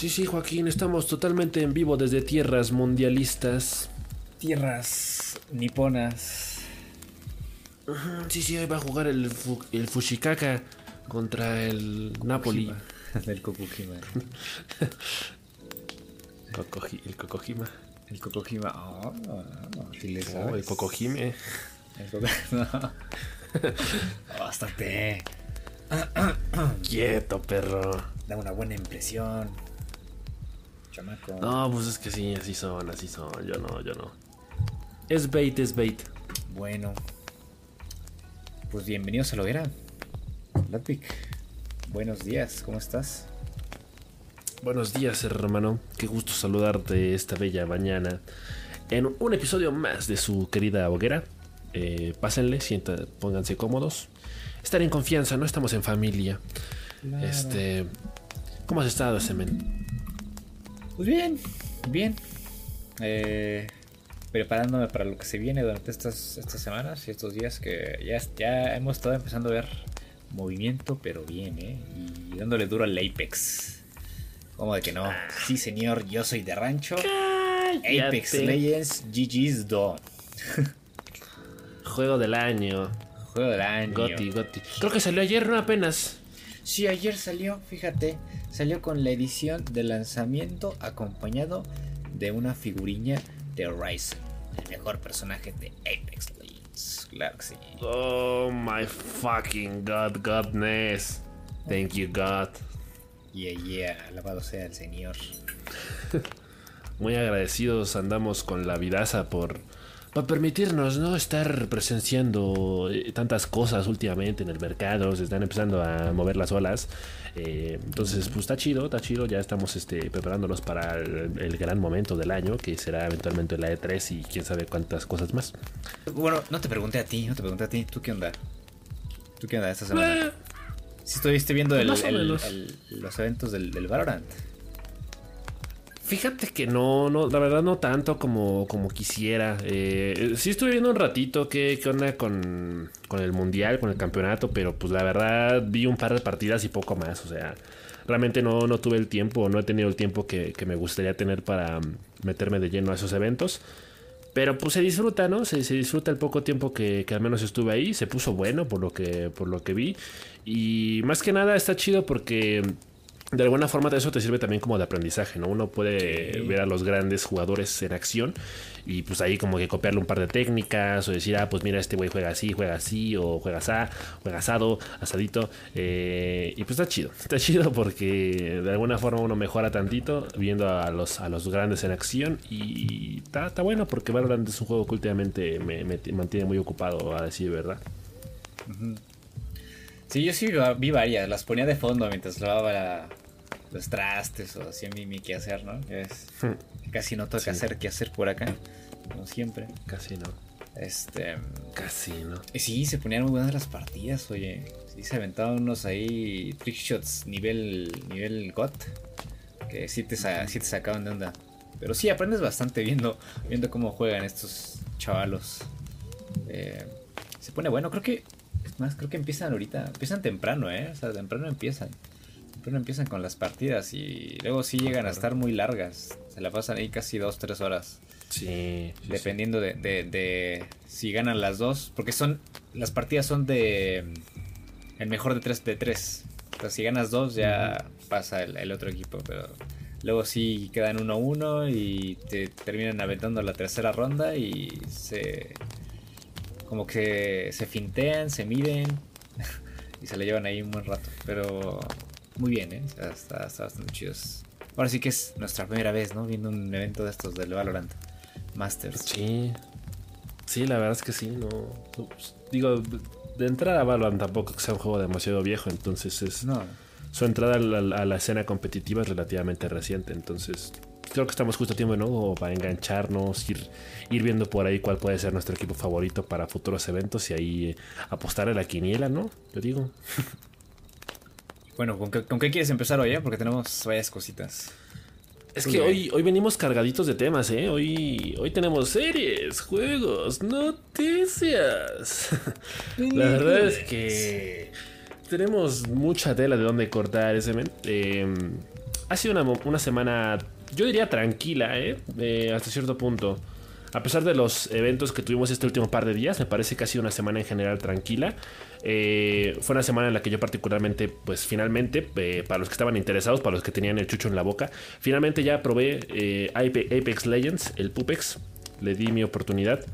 Sí, sí, Joaquín, estamos totalmente en vivo desde tierras mundialistas. Tierras niponas. Sí, sí, hoy va a jugar el, el Fushikaka contra el Napoli. Del Kokujima. el Kokojima. El Kokojima. Oh, le oh, el Kokojime. El Bastante. Quieto, perro. Da una buena impresión. Chamaco. No, pues es que sí, así son, así son. Yo no, yo no. Es bait, es bait. Bueno. Pues bienvenidos a lo era. Latvic. Buenos días, ¿cómo estás? Buenos días, hermano. Qué gusto saludarte esta bella mañana. En un episodio más de su querida hoguera. Eh, pásenle, sientan, pónganse cómodos. Estar en confianza, no estamos en familia. Este. ¿Cómo has estado, Semen? Pues bien, bien. Eh, preparándome para lo que se viene durante estas, estas semanas y estos días que ya, ya hemos estado empezando a ver movimiento, pero bien, ¿eh? Y dándole duro al Apex. ¿Cómo de que no? Sí, señor, yo soy de rancho. Apex Legends GG's Dawn. Juego del año. Juego del año. Goti, Goti. Creo que salió ayer, ¿no? Apenas. Sí, ayer salió, fíjate. Salió con la edición de lanzamiento acompañado de una figurilla de Ryzen, el mejor personaje de Apex Legends. Claro que sí. Oh my fucking god, godness. Thank you, God. Yeah, yeah, alabado sea el Señor. Muy agradecidos andamos con la vidaza por para permitirnos no estar presenciando eh, tantas cosas últimamente en el mercado, se están empezando a mover las olas. Eh, entonces, pues está chido, está chido. Ya estamos este, preparándonos para el, gran momento del año, que será eventualmente la E3 y quién sabe cuántas cosas más. Bueno, no te pregunté a ti, no te pregunté a ti. ¿Tú qué onda? ¿Tú qué onda esta semana? Eh, si estuviste viendo los eventos del, del Valorant. Fíjate que no, no, la verdad no tanto como, como quisiera. Eh, sí estuve viendo un ratito qué, qué onda con, con, el mundial, con el campeonato, pero pues la verdad vi un par de partidas y poco más. O sea, realmente no, no tuve el tiempo, no he tenido el tiempo que, me gustaría tener para meterme de lleno a esos eventos. Pero pues se disfruta, ¿no? Se, se disfruta el poco tiempo que, que, al menos estuve ahí. Se puso bueno por lo que, por lo que vi. Y más que nada está chido porque de alguna forma eso te sirve también como de aprendizaje, ¿no? Uno puede ver a los grandes jugadores en acción y pues ahí como que copiarle un par de técnicas o decir, ah, pues mira, este güey juega así, juega así, o juega así, juega asado, asadito. Eh, y pues está chido, está chido porque de alguna forma uno mejora tantito viendo a los, a los grandes en acción y está, está bueno porque Valorant es un juego que últimamente me, mantiene muy ocupado, a decir verdad. Sí, yo sí vi varias, las ponía de fondo mientras lavaba los trastes o hacía mi, mi quehacer, ¿no? Es, hmm. casi no toca hacer qué hacer por acá, como siempre. Casi no. Este. Casi no. Y sí, se ponían muy buenas las partidas, oye. Sí, se aventaban unos ahí trickshots nivel, nivel GOT, que sí te, sí te sacaban de onda. Pero sí, aprendes bastante viendo, viendo cómo juegan estos chavalos. Eh, se pone bueno, creo que más, creo que empiezan ahorita. Empiezan temprano, ¿eh? O sea, temprano empiezan. Temprano empiezan con las partidas y luego sí llegan a estar muy largas. Se la pasan ahí casi dos, tres horas. Sí. dependiendo De, de, si ganan las dos. Porque son. Las partidas son de. El mejor de tres de tres. O sea, si ganas dos, ya pasa el, otro equipo. Pero luego sí quedan 1-1 y te terminan aventando la tercera ronda y se como que se fintean, se miden y se le llevan ahí un buen rato. Pero muy bien, ¿eh? Está, bastante chidos. Ahora sí que es nuestra primera vez, ¿no? Viendo un evento de estos del Valorant Masters. Sí. Sí, la verdad es que sí, no. Digo, de entrada Valorant tampoco que sea un juego demasiado viejo, entonces es. No. Su entrada a la escena competitiva es relativamente reciente, entonces creo que estamos justo a tiempo, ¿no? para engancharnos, ir, ir viendo por ahí cuál puede ser nuestro equipo favorito para futuros eventos y ahí eh, apostar a la quiniela, ¿no? Yo digo. Bueno, ¿con qué, quieres empezar hoy? Eh? Porque tenemos varias cositas. Es que hoy, hoy venimos cargaditos de temas, ¿eh? Hoy, hoy tenemos series, juegos, noticias. La verdad es que tenemos mucha tela de dónde cortar ese... Eh, ha sido una, una semana, yo diría tranquila, ¿eh? ¿eh? Hasta cierto punto. A pesar de los eventos que tuvimos este último par de días, me parece que ha sido una semana en general tranquila. Eh, fue una semana en la que yo particularmente, pues finalmente, eh, para los que estaban interesados, para los que tenían el chucho en la boca, finalmente ya probé eh, Apex Legends, el Pupex. Le di mi oportunidad.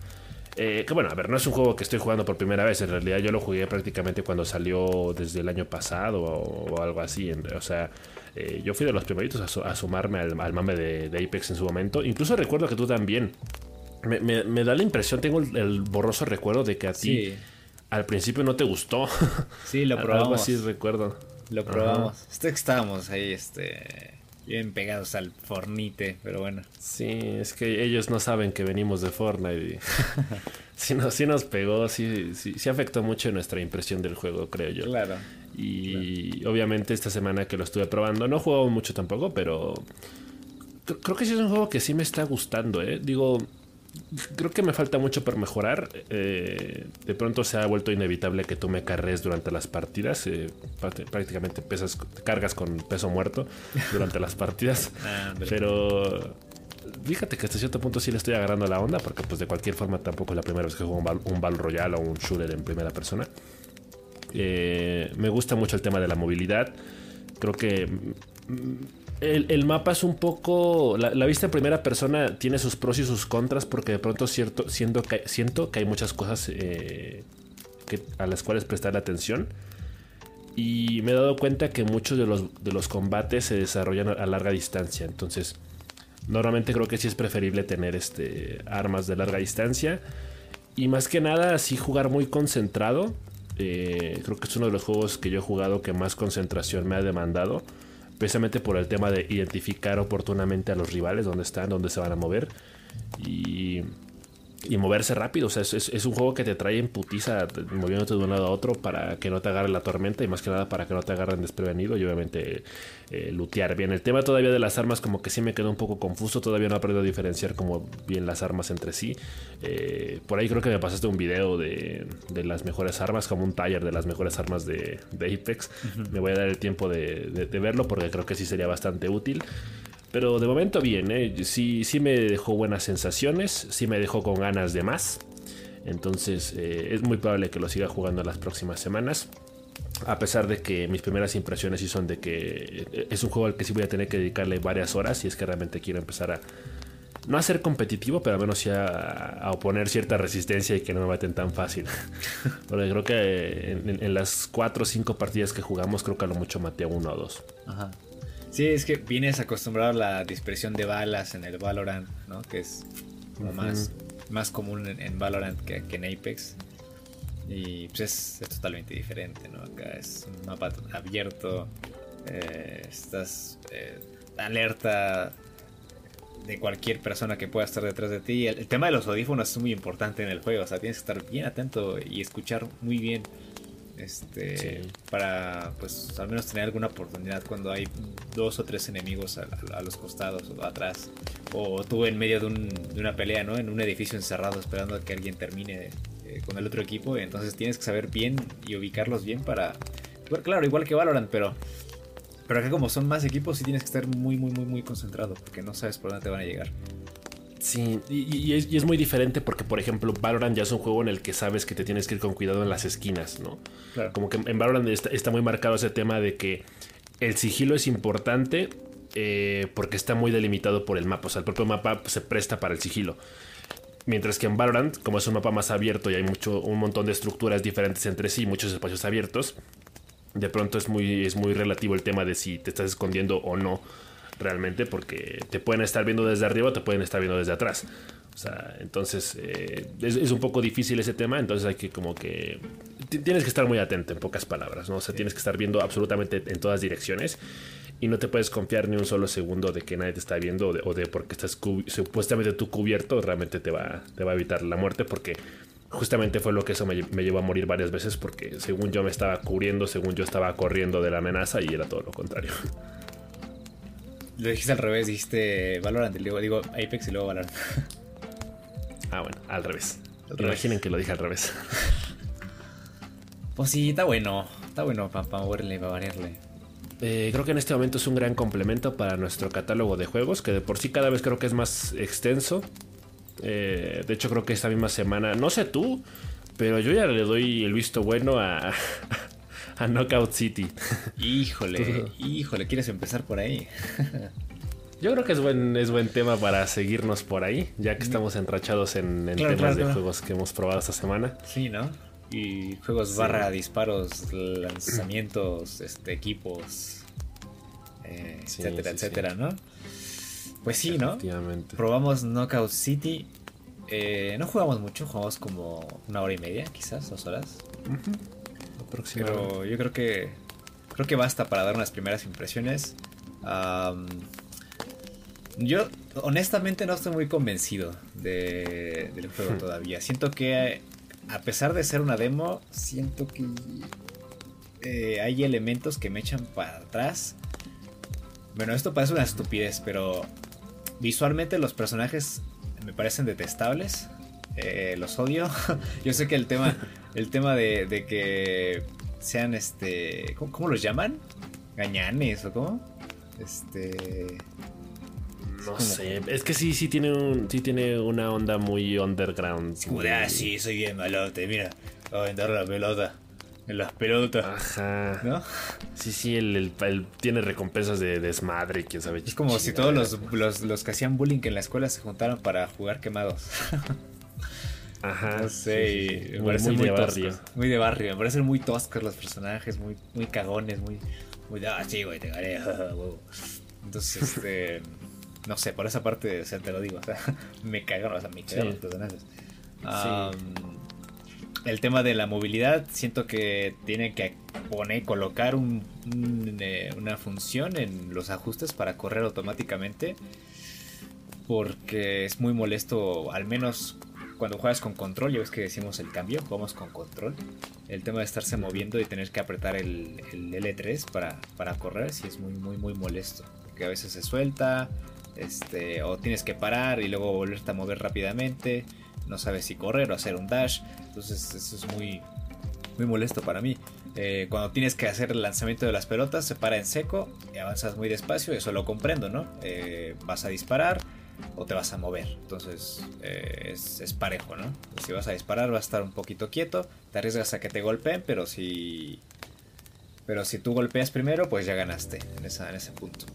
que bueno, a ver, no es un juego que estoy jugando por primera vez. En realidad yo lo jugué prácticamente cuando salió desde el año pasado o, algo así. O sea, yo fui de los primeritos a, sumarme al, mame de, de, Apex en su momento. Incluso recuerdo que tú también. Me, da la impresión, tengo el, borroso recuerdo de que a ti al principio no te gustó. Sí, lo probamos. Algo así recuerdo. Lo probamos. Estábamos ahí, este, bien pegados al Fornite, pero bueno. Sí, es que ellos no saben que venimos de Fortnite. sí, nos, sí nos pegó, sí, sí, sí afectó mucho nuestra impresión del juego, creo yo. Claro. Y obviamente esta semana que lo estuve probando, no he jugado mucho tampoco, pero creo que sí es un juego que sí me está gustando, ¿eh? Digo, creo que me falta mucho por mejorar. Eh, de pronto se ha vuelto inevitable que tú me carres durante las partidas. Eh, prácticamente pesas, cargas con peso muerto durante las partidas. Pero fíjate que hasta cierto punto sí le estoy agarrando la onda, porque pues de cualquier forma tampoco es la primera vez que juego un, Battle Royale o un shooter en primera persona. Eh, me gusta mucho el tema de la movilidad. Creo que el, mapa es un poco. La, vista en primera persona tiene sus pros y sus contras, porque de pronto cierto, siento, que, hay muchas cosas eh, a las cuales prestar atención. Y me he dado cuenta que muchos de los, de los combates se desarrollan a larga distancia. Entonces, normalmente creo que sí es preferible tener este, armas de larga distancia. Y más que nada, así jugar muy concentrado. Eh, creo que es uno de los juegos que yo he jugado que más concentración me ha demandado precisamente por el tema de identificar oportunamente a los rivales, dónde están, dónde se van a mover. Y y moverse rápido. O sea, es, un juego que te trae en putiza moviéndote de un lado a otro para que no te agarre la tormenta y más que nada para que no te agarren desprevenido y obviamente eh, lutear bien. El tema todavía de las armas como que sí me quedó un poco confuso. Todavía no he aprendido a diferenciar como bien las armas entre sí. Eh, por ahí creo que me pasaste un video de, las mejores armas, como un taller de las mejores armas de, Apex. Me voy a dar el tiempo de verlo porque creo que sí sería bastante útil. Pero de momento bien, ¿eh? sí, sí me dejó buenas sensaciones, sí me dejó con ganas de más. Entonces eh, es muy probable que lo siga jugando las próximas semanas. A pesar de que mis primeras impresiones sí son de que eh, es un juego al que sí voy a tener que dedicarle varias horas si es que realmente quiero empezar a... No a ser competitivo, pero al menos ya a, oponer cierta resistencia y que no me maten tan fácil. Porque creo que en, en, las 4 o 5 partidas que jugamos, creo que a lo mucho maté a uno o dos. Ajá. Sí, es que vienes acostumbrado a la dispersión de balas en el Valorant, ¿no? Que es como más, más común en, Valorant que, en Apex. Y pues es, totalmente diferente, ¿no? Acá es un mapa abierto, eh, estás eh, alerta de cualquier persona que pueda estar detrás de ti. El, el, tema de los audífonos es muy importante en el juego, o sea, tienes que estar bien atento y escuchar muy bien este para pues al menos tener alguna oportunidad cuando hay dos o tres enemigos a, los costados o atrás o tú en medio de, una pelea no en un edificio encerrado esperando a que alguien termine eh, con el otro equipo entonces tienes que saber bien y ubicarlos bien para claro igual que Valorant pero pero acá como son más equipos sí tienes que estar muy muy muy muy concentrado porque no sabes por dónde te van a llegar Sí, y, es, muy diferente porque, por ejemplo, Valorant ya es un juego en el que sabes que te tienes que ir con cuidado en las esquinas, ¿no? Como que en Valorant está, muy marcado ese tema de que el sigilo es importante eh, porque está muy delimitado por el mapa. O sea, el propio mapa se presta para el sigilo. Mientras que en Valorant, como es un mapa más abierto y hay mucho, un montón de estructuras diferentes entre sí, muchos espacios abiertos, de pronto es muy, es muy relativo el tema de si te estás escondiendo o no realmente porque te pueden estar viendo desde arriba o te pueden estar viendo desde atrás. O sea, entonces eh, es, un poco difícil ese tema, entonces hay que como que... Tienes que estar muy atento en pocas palabras, ¿no? O sea, tienes que estar viendo absolutamente en todas direcciones y no te puedes confiar ni un solo segundo de que nadie te está viendo o de, porque estás supuestamente tú cubierto, realmente te va, te va a evitar la muerte porque justamente fue lo que eso me, me, llevó a morir varias veces porque según yo me estaba cubriendo, según yo estaba corriendo de la amenaza y era todo lo contrario. Lo dijiste al revés, dijiste Valorant luego digo Apex y luego Valorant. Ah, bueno, al revés. Imaginen que lo dije al revés. Pues sí, está bueno. Está bueno para moverle, para variarle. eh, creo que en este momento es un gran complemento para nuestro catálogo de juegos, que de por sí cada vez creo que es más extenso. Eh, de hecho, creo que esta misma semana, no sé tú, pero yo ya le doy el visto bueno a, a Knockout City. Híjole, híjole, ¿quieres empezar por ahí? Yo creo que es buen, es buen tema para seguirnos por ahí, ya que estamos enrachados en, temas de juegos que hemos probado esta semana. Sí, ¿no? Y juegos barra disparos, lanzamientos, este, equipos, eh, etcétera, etcétera, ¿no? Pues sí, ¿no? Probamos Knockout City. Eh, no jugamos mucho, jugamos como una hora y media, quizás, dos horas. Pero yo creo que creo que basta para dar unas primeras impresiones. yo honestamente no estoy muy convencido de, del juego todavía. Siento que a pesar de ser una demo, siento que eh, hay elementos que me echan para atrás. Bueno, esto parece una estupidez, pero visualmente los personajes me parecen detestables. Eh, los odio. Yo sé que el tema, el tema de, que sean este, ¿cómo, los llaman? Gañanes o cómo? Este, no sé, es que sí, sí tiene un, sí tiene una onda muy underground. Como de, ah, sí, soy bien malote, mira, voy a vender la pelota. En las pelotas. Ajá. ¿No? Sí, sí, el, tiene recompensas de desmadre, quién sabe. Es como si todos los, los, los, que hacían bullying en la escuela se juntaron para jugar quemados. Ajá. No sé, me muy, muy, de barrio. Muy de barrio, me parecen muy toscos los personajes, muy, muy cagones, muy, muy ah, sí, güey, te gané, Entonces, este, no sé, por esa parte, o sea, te lo digo, o sea, me cagaron, o sea, me cagaron los personajes. El tema de la movilidad, siento que tiene que poner, colocar un, eh, una función en los ajustes para correr automáticamente. Porque es muy molesto, al menos cuando juegas con control, ya ves que decimos el cambio, jugamos con control. El tema de estarse moviendo y tener que apretar el, el L3 para, para correr, sí es muy, muy, muy molesto. Porque a veces se suelta, este, o tienes que parar y luego volverte a mover rápidamente. No sabes si correr o hacer un dash. Entonces eso es muy, muy molesto para mí. Eh, cuando tienes que hacer el lanzamiento de las pelotas, se para en seco y avanzas muy despacio. Eso lo comprendo, ¿no? Eh, vas a disparar o te vas a mover. Entonces eh, es, parejo, ¿no? Si vas a disparar, vas a estar un poquito quieto. Te arriesgas a que te golpeen, pero si. Pero si tú golpeas primero, pues ya ganaste en, esa, en ese punto.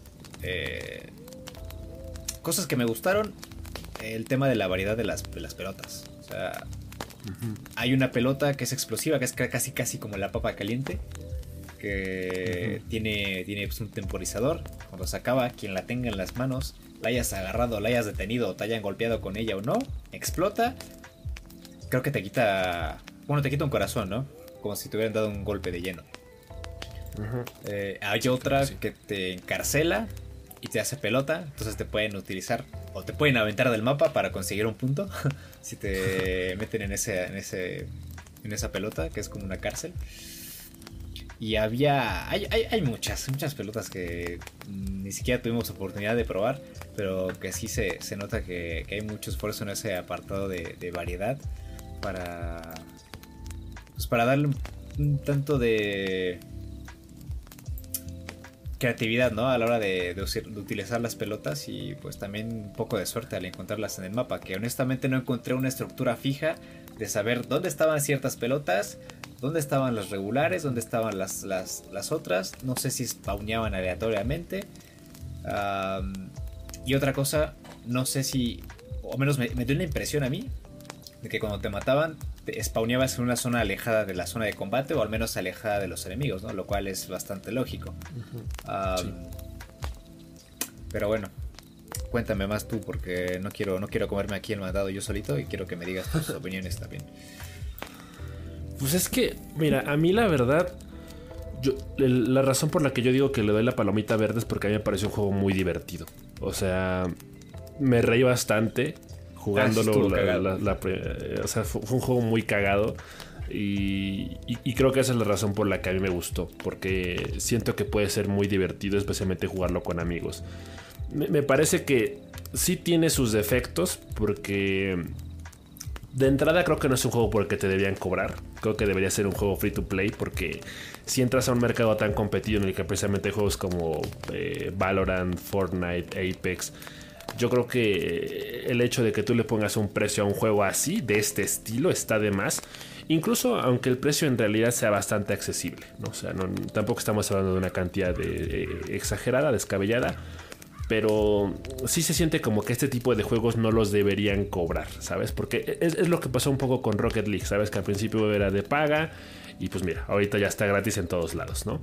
cosas que me gustaron. El tema de la variedad de las, de las pelotas. O sea, hay una pelota que es explosiva, que es casi casi como la papa caliente. Que tiene, tiene pues, un temporizador. Cuando se acaba, quien la tenga en las manos, la hayas agarrado, la hayas detenido, o te hayan golpeado con ella o no, explota. Creo que te quita. Bueno, te quita un corazón, ¿no? Como si te hubieran dado un golpe de lleno. Eh, hay otra que te encarcela y te hace pelota, entonces te pueden utilizar o te pueden aventar del mapa para conseguir un punto si te meten en ese en ese en esa pelota que es como una cárcel. Y había hay, hay, muchas muchas pelotas que ni siquiera tuvimos oportunidad de probar, pero que sí se, se nota que, hay mucho esfuerzo en ese apartado de, variedad para pues para darle un tanto de creatividad, ¿no? A la hora de, utilizar las pelotas y pues también un poco de suerte al encontrarlas en el mapa, que honestamente no encontré una estructura fija de saber dónde estaban ciertas pelotas, dónde estaban las regulares, dónde estaban las, las, otras, no sé si spawneaban aleatoriamente. y otra cosa, no sé si, o menos me, me dio la impresión a mí, de que cuando te mataban spawneabas en una zona alejada de la zona de combate o al menos alejada de los enemigos, ¿no? Lo cual es bastante lógico. Pero bueno, cuéntame más tú porque no quiero, no quiero comerme aquí el mandado yo solito y quiero que me digas tus opiniones también. Pues es que, mira, a mí la verdad, yo, la razón por la que yo digo que le doy la palomita verde es porque a mí me pareció un juego muy divertido. O sea, me reí bastante jugándolo. La, o sea, fue, un juego muy cagado. Y, creo que esa es la razón por la que a mí me gustó. Porque siento que puede ser muy divertido, especialmente jugarlo con amigos. Me, parece que sí tiene sus defectos. Porque de entrada creo que no es un juego por el que te deberían cobrar. Creo que debería ser un juego free to play porque si entras a un mercado tan competido en el que precisamente hay juegos como eh, Valorant, Fortnite, Apex, yo creo que el hecho de que tú le pongas un precio a un juego así, de este estilo, está de más. Incluso aunque el precio en realidad sea bastante accesible. ¿no? O sea, tampoco estamos hablando de una cantidad de, exagerada, descabellada pero sí se siente como que este tipo de juegos no los deberían cobrar, ¿sabes? Porque es, lo que pasó un poco con Rocket League, ¿sabes? Que al principio era de paga y pues mira, ahorita ya está gratis en todos lados, ¿no?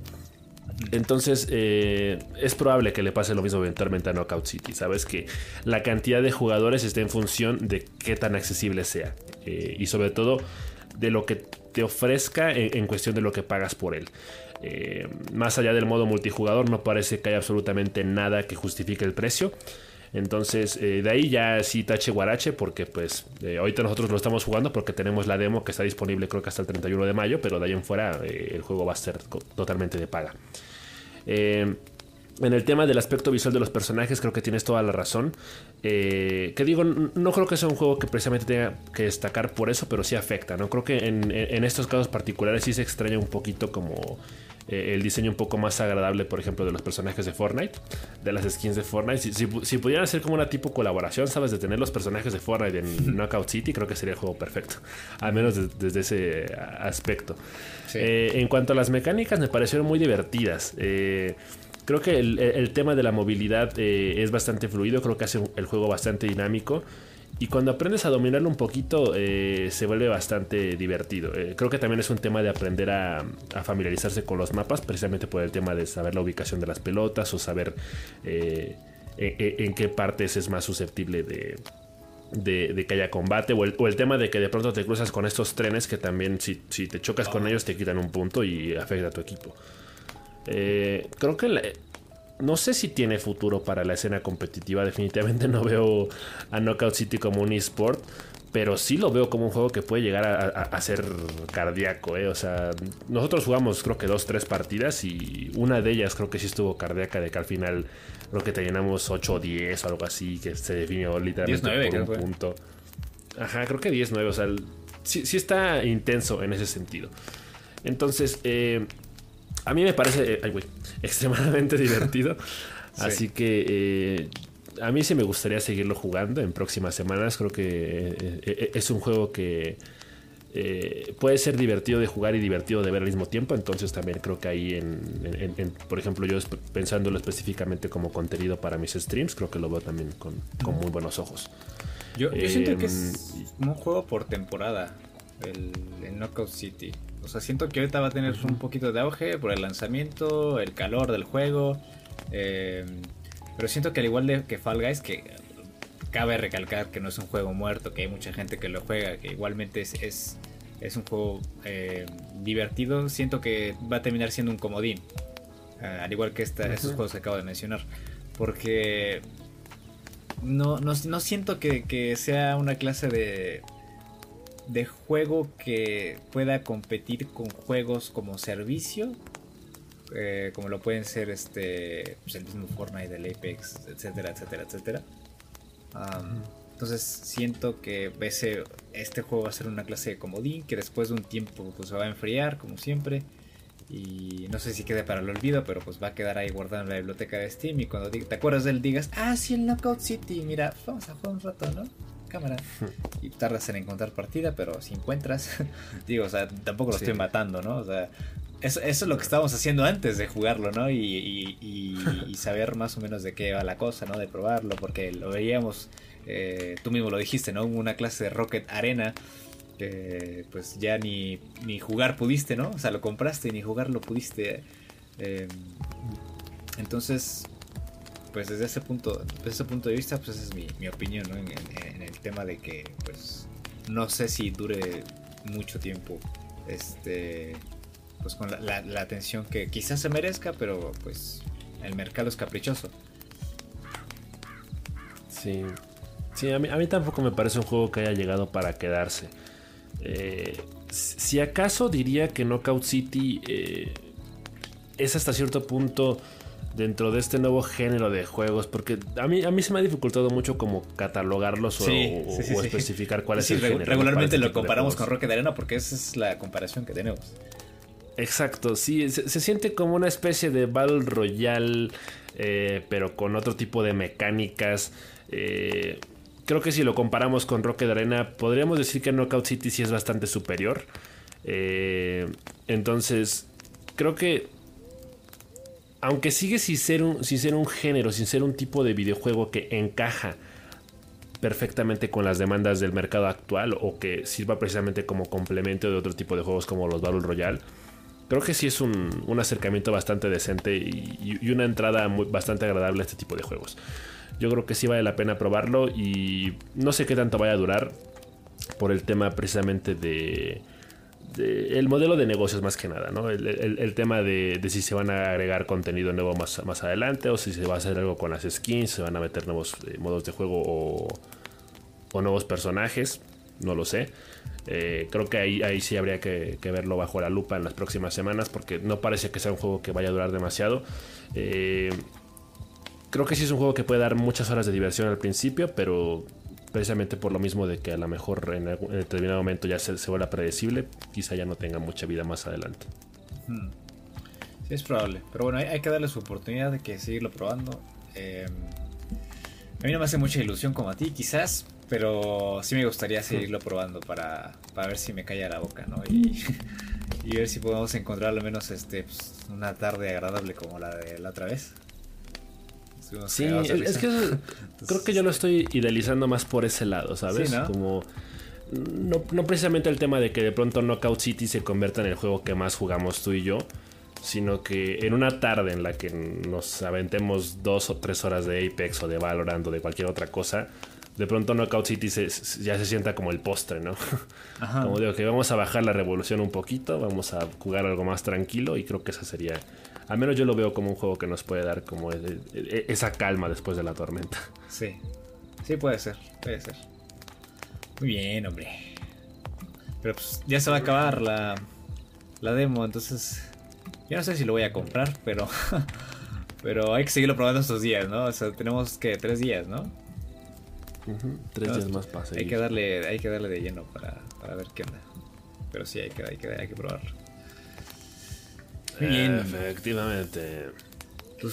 Entonces eh, es probable que le pase lo mismo eventualmente a Knockout City, ¿sabes? Que la cantidad de jugadores esté en función de qué tan accesible sea eh, y sobre todo de lo que te ofrezca en cuestión de lo que pagas por él. Eh, más allá del modo multijugador, no parece que haya absolutamente nada que justifique el precio. Entonces, eh, de ahí ya sí tache guarache, porque pues eh, ahorita nosotros lo estamos jugando porque tenemos la demo que está disponible creo que hasta el 31 de mayo, pero de ahí en fuera el juego va a ser totalmente de paga. en el tema del aspecto visual de los personajes, creo que tienes toda la razón. que digo, no creo que sea un juego que precisamente tenga que destacar por eso, pero sí afecta, ¿no? Creo que en, en estos casos particulares sí se extraña un poquito como eh, el diseño un poco más agradable, por ejemplo, de los personajes de Fortnite, de las skins de Fortnite. Si, pudieran hacer como una tipo colaboración, ¿sabes? De tener los personajes de Fortnite en Knockout City, creo que sería el juego perfecto. Al menos desde ese aspecto. Eh, en cuanto a las mecánicas, me parecieron muy divertidas. Eh, creo que el, tema de la movilidad es bastante fluido, creo que hace el juego bastante dinámico. Y cuando aprendes a dominarlo un poquito, eh, se vuelve bastante divertido. Eh, creo que también es un tema de aprender a, familiarizarse con los mapas, precisamente por el tema de saber la ubicación de las pelotas o saber eh, en, qué partes es más susceptible de, que haya combate. O el, tema de que de pronto te cruzas con estos trenes que también, si, te chocas con ellos, te quitan un punto y afecta a tu equipo. creo que no sé si tiene futuro para la escena competitiva. Definitivamente no veo a Knockout City como un esport. Pero sí lo veo como un juego que puede llegar a, ser cardíaco. ¿eh? O sea, nosotros jugamos creo que dos, tres partidas y una de ellas creo que sí estuvo cardíaca de que al final creo que te llenamos 8 o 10 o algo así, que se definió literalmente por un punto. Ajá, creo que 10-9. O sea, sí, sí, está intenso en ese sentido. Entonces, eh, a mí me parece, eh, extremadamente divertido. Así que eh, a mí sí me gustaría seguirlo jugando en próximas semanas. Creo que eh, es un juego que puede ser divertido de jugar y divertido de ver al mismo tiempo. Entonces también creo que ahí, en, por ejemplo, yo pensándolo específicamente como contenido para mis streams, creo que lo veo también con, muy buenos ojos. Yo, siento que es un juego por temporada, el, el Knockout City. O sea, siento que ahorita va a tener un poquito de auge por el lanzamiento, el calor del juego. Eh, pero siento que al igual de que Fall Guys, que cabe recalcar que no es un juego muerto, que hay mucha gente que lo juega, que igualmente es, es, un juego eh, divertido, siento que va a terminar siendo un comodín. Eh, al igual que esta, estos juegos que acabo de mencionar. Porque no, no, no siento que, que sea una clase de de juego que pueda competir con juegos como servicio, eh, como lo pueden ser este, pues, el mismo Fortnite, el Apex, etcétera, etcétera, etcétera. entonces siento que ese, este juego va a ser una clase de comodín que después de un tiempo pues, se va a enfriar, como siempre. Y no sé si quede para el olvido, pero pues va a quedar ahí guardado en la biblioteca de Steam. Y cuando te acuerdas de él, digas, ah, sí, el Knockout City, mira, vamos a jugar un rato, ¿no? Cámara. Y tardas en encontrar partida, pero si encuentras, digo, o sea, tampoco lo estoy matando, ¿no? O sea, eso, es lo que estábamos haciendo antes de jugarlo, ¿no? Y, saber más o menos de qué va la cosa, ¿no? De probarlo, porque lo veíamos, eh, tú mismo lo dijiste, ¿no? Hubo una clase de Rocket Arena que pues ya ni, ni jugar pudiste, ¿no? O sea, lo compraste y ni jugar lo pudiste. Eh, entonces, pues desde ese punto, desde ese punto de vista, pues esa es mi, opinión en, el tema de que, pues, no sé si dure mucho tiempo, este, pues con la, atención que quizás se merezca, pero pues el mercado es caprichoso. Sí, sí, a mí, a mí tampoco me parece un juego que haya llegado para quedarse. Eh, si acaso diría que Knockout City eh, es hasta cierto punto dentro de este nuevo género de juegos, porque a mí, a mí se me ha dificultado mucho como catalogarlos o, especificar cuál es el género. Regularmente lo comparamos con Rocket Arena porque esa es la comparación que tenemos. Exacto, sí, se, siente como una especie de Battle Royale, eh, pero con otro tipo de mecánicas. Eh, creo que si lo comparamos con Rocket Arena, podríamos decir que Knockout City sí es bastante superior. Eh, entonces, creo que aunque sigue sin ser, un, sin ser un género, sin ser un tipo de videojuego que encaja perfectamente con las demandas del mercado actual o que sirva precisamente como complemento de otro tipo de juegos como los Battle Royale, creo que sí es un, acercamiento bastante decente y, una entrada bastante agradable a este tipo de juegos. Yo creo que sí vale la pena probarlo y no sé qué tanto vaya a durar por el tema precisamente de el modelo de negocios más que nada, ¿no? El, tema de, si se van a agregar contenido nuevo más, adelante o si se va a hacer algo con las skins, se van a meter nuevos eh, modos de juego o, nuevos personajes, no lo sé. Eh, creo que ahí, ahí sí habría que, verlo bajo la lupa en las próximas semanas porque no parece que sea un juego que vaya a durar demasiado. Eh, creo que sí es un juego que puede dar muchas horas de diversión al principio, pero precisamente por lo mismo de que a lo mejor en, determinado momento ya se, se vuelva predecible, quizá ya no tenga mucha vida más adelante. Hmm. Sí, es probable, pero bueno, hay, que darle su oportunidad de que seguirlo probando. Em, a mí no me hace mucha ilusión como a ti, quizás, pero sí me gustaría seguirlo probando para, para ver si me calla la boca, ¿no? Y, y ver si podemos encontrar al menos este, pues, una tarde agradable como la de la otra vez. Sí, es que creo que yo lo estoy idealizando más por ese lado, ¿sabes? Como no, precisamente el tema de que de pronto Knockout City se convierta en el juego que más jugamos tú y yo, sino que en una tarde en la que nos aventemos dos o tres horas de Apex o de Valorant o de cualquier otra cosa, de pronto Knockout City ya se sienta como el postre, ¿no? Como digo, que vamos a bajar la revolución un poquito, vamos a jugar algo más tranquilo y creo que esa sería al menos yo lo veo como un juego que nos puede dar como esa calma después de la tormenta. Sí, sí puede ser, puede ser. Muy bien, hombre. Pero pues ya se va a acabar la, la demo, entonces yo no sé si lo voy a comprar, pero pero hay que seguirlo probando estos días, ¿no? O sea, tenemos que tres días, ¿no? tres días más para Hay que darle, hay que darle de lleno para, para ver qué onda. Pero sí, hay que, hay que, hay que probarlo. Bien. Efectivamente.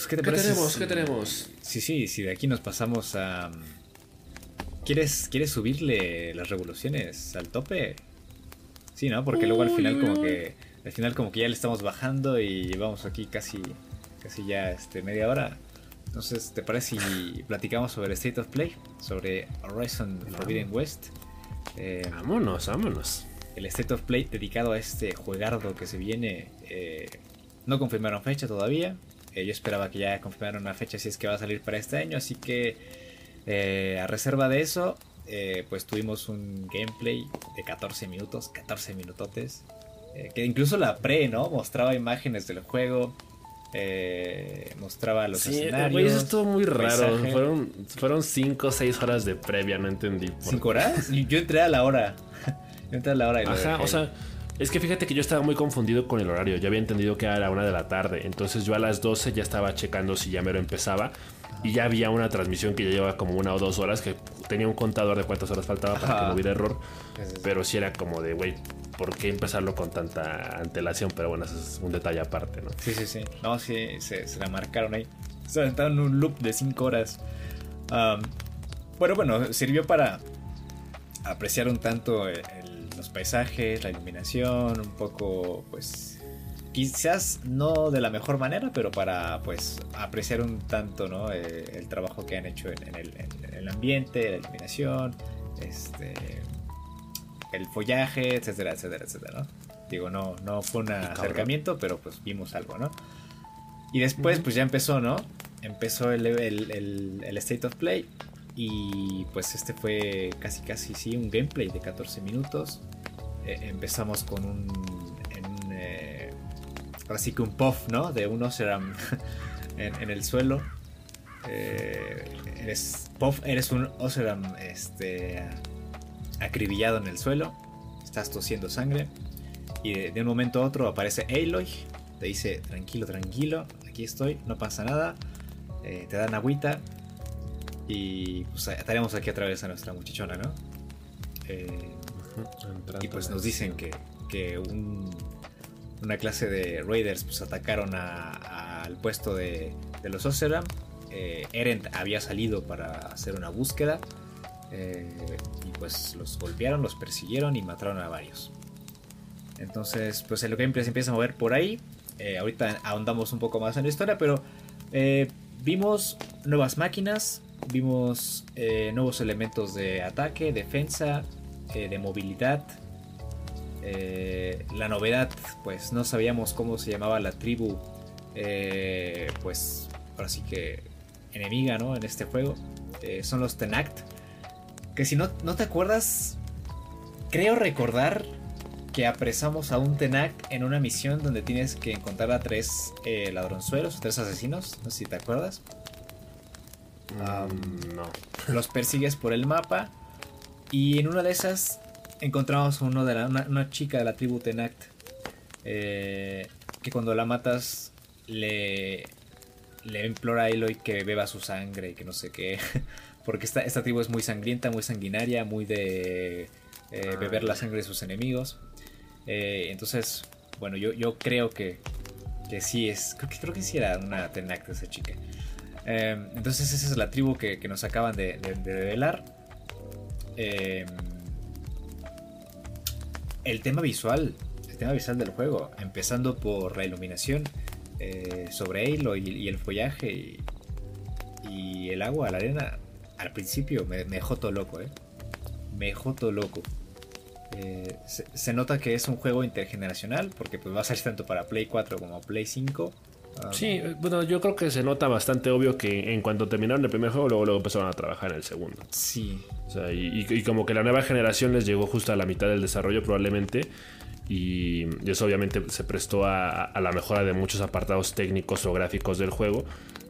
¿qué, tenemos? ¿Qué tenemos? Sí, sí, sí, de aquí nos pasamos a... ¿Quieres, ¿Quieres subirle las revoluciones al tope? Sí, ¿no? Porque luego al final como que... Al final como que ya le estamos bajando y llevamos aquí casi... Casi ya este, media hora. Entonces, ¿te parece si platicamos sobre State of Play? Sobre Horizon Forbidden West. Eh, vámonos, vámonos. El State of Play dedicado a este juegardo que se viene eh, no confirmaron fecha todavía. Eh, yo esperaba que ya confirmaran una fecha si es que va a salir para este año. Así que eh, a reserva de eso, eh, pues tuvimos un gameplay de 14 minutos, 14 minutotes. que incluso la pre, ¿no? Mostraba imágenes del juego. mostraba los sí, escenarios. eso estuvo muy raro. Fueron, fueron 5 o 6 horas de previa, no entendí. ¿5 horas? Yo entré a la hora. yo entré a la hora. Y Ajá, o sea es que fíjate que yo estaba muy confundido con el horario. Ya había entendido que era la una de la tarde. Entonces yo a las 12 ya estaba checando si ya mero empezaba. Y ya había una transmisión que ya llevaba como una o dos horas. Que tenía un contador de cuántas horas faltaba para que no hubiera error. Pero sí era como de, güey, ¿por qué empezarlo con tanta antelación? Pero bueno, eso es un detalle aparte, ¿no? Sí, sí, sí. No, sí, se, la marcaron ahí. Se aventaron en un loop de 5 horas. bueno, bueno, sirvió para apreciar un tanto el, paisajes, la iluminación, un poco, pues, quizás no de la mejor manera, pero para, pues, apreciar un tanto, ¿no? Eh, el trabajo que han hecho en, el, ambiente, la iluminación, este, el follaje, etcétera, etcétera, etcétera, ¿no? Digo, no, no fue un acercamiento, pero pues vimos algo, ¿no? Y después, pues ya empezó, ¿no? Empezó el, el, el, State of Play. Y pues este fue casi casi sí un gameplay de 14 minutos. Eh, empezamos con un, eh, así que un puff, ¿no? De un Oseram en, el suelo. Eh, eres puff, eres un Oseram este, acribillado en el suelo. Estás tosiendo sangre. Y de, un momento a otro aparece Aloy. Te dice, tranquilo, tranquilo. aquí estoy, no pasa nada, eh, te dan agüita y pues estaremos aquí otra vez a nuestra muchachona, ¿no? Eh, y pues nos dicen que, que una clase de raiders pues atacaron al puesto de, de los Oseram. Eh, Erend había salido para hacer una búsqueda eh, y pues los golpearon, los persiguieron y mataron a varios. Entonces, pues el gameplay se empieza a mover por ahí. Eh, ahorita ahondamos un poco más en la historia, pero vimos nuevas máquinas, vimos nuevos elementos de ataque, defensa, de movilidad. la novedad, pues no sabíamos cómo se llamaba la tribu, pues ahora sí que enemiga, ¿no? En este juego. son los Tenact que si no, no te acuerdas, creo recordar que apresamos a un Tenak en una misión donde tienes que encontrar a tres eh, ladronzuelos, tres asesinos, no sé si te acuerdas. Mm, no. Los persigues por el mapa y en una de esas encontramos uno de una, chica de la tribu Tenact eh, que cuando la matas le, le implora a Eloy que beba su sangre y que no sé qué. Porque esta, esta tribu es muy sangrienta, muy sanguinaria, muy de eh, ah, beber la sangre de sus enemigos. Eh, entonces, bueno, yo, yo creo que, que sí es. Creo que, creo que sí era una Tenac de esa chica. Em, entonces, esa es la tribu que, nos acaban de, de, revelar. Em, el tema visual, el tema visual del juego, empezando por la iluminación eh, sobre Halo y, el follaje y, el agua, la arena, al principio me, me dejó todo loco, ¿eh? Me dejó todo loco. Eh, se, nota que es un juego intergeneracional porque pues va a salir tanto para Play 4 como Play 5. Um, sí, bueno, yo creo que se nota bastante obvio que en cuanto terminaron el primer juego, luego, luego empezaron a trabajar en el segundo. Sí. O sea, y, como que la nueva generación les llegó justo a la mitad del desarrollo probablemente. Y, eso obviamente se prestó a, a, la mejora de muchos apartados técnicos o gráficos del juego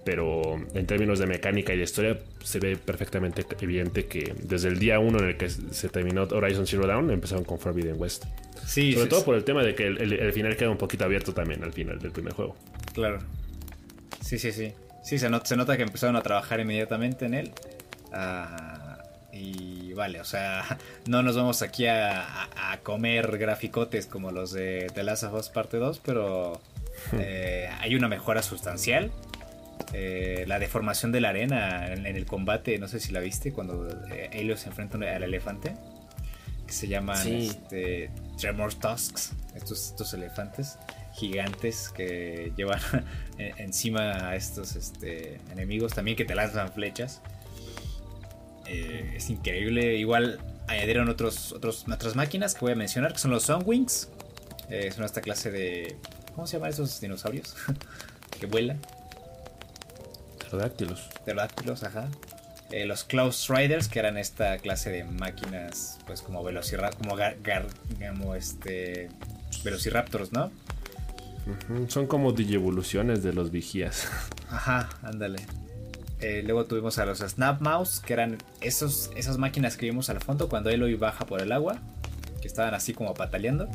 pero en términos de mecánica y de historia se ve perfectamente evidente que desde el día uno en el que se terminó Horizon Zero Dawn empezaron con Forbidden West. Sí, Sobre todo por el tema de que el, final queda un poquito abierto también al final del primer juego. Claro. Sí, sí, sí. Sí, se, nota que empezaron a trabajar inmediatamente en él. Ah, y vale, o sea, no nos vamos aquí a, comer graficotes como los de The Last of Us Parte 2, pero eh, hay una mejora sustancial. Eh, la deformación de la arena en, el combate, no sé si la viste, cuando eh, se enfrenta al elefante, que se llaman este, Tremor Tusks, estos, estos elefantes gigantes que llevan encima a estos este, enemigos también que te lanzan flechas. Eh, es increíble. Igual añadieron otros, otros, otras máquinas que voy a mencionar, que son los Sunwings. Eh, son esta clase de... ¿Cómo se llaman esos dinosaurios? que vuelan. Pterodáctilos. Pterodáctilos, ajá. Eh, los Klaus Riders, que eran esta clase de máquinas, pues como velociraptors, como, este, velociraptors, ¿no? Son como digievoluciones de los vigías. Ajá, ándale. Eh, luego tuvimos a los Snap Mouse, que eran esos, esas máquinas que vimos al fondo cuando Eloy baja por el agua, que estaban así como pataleando,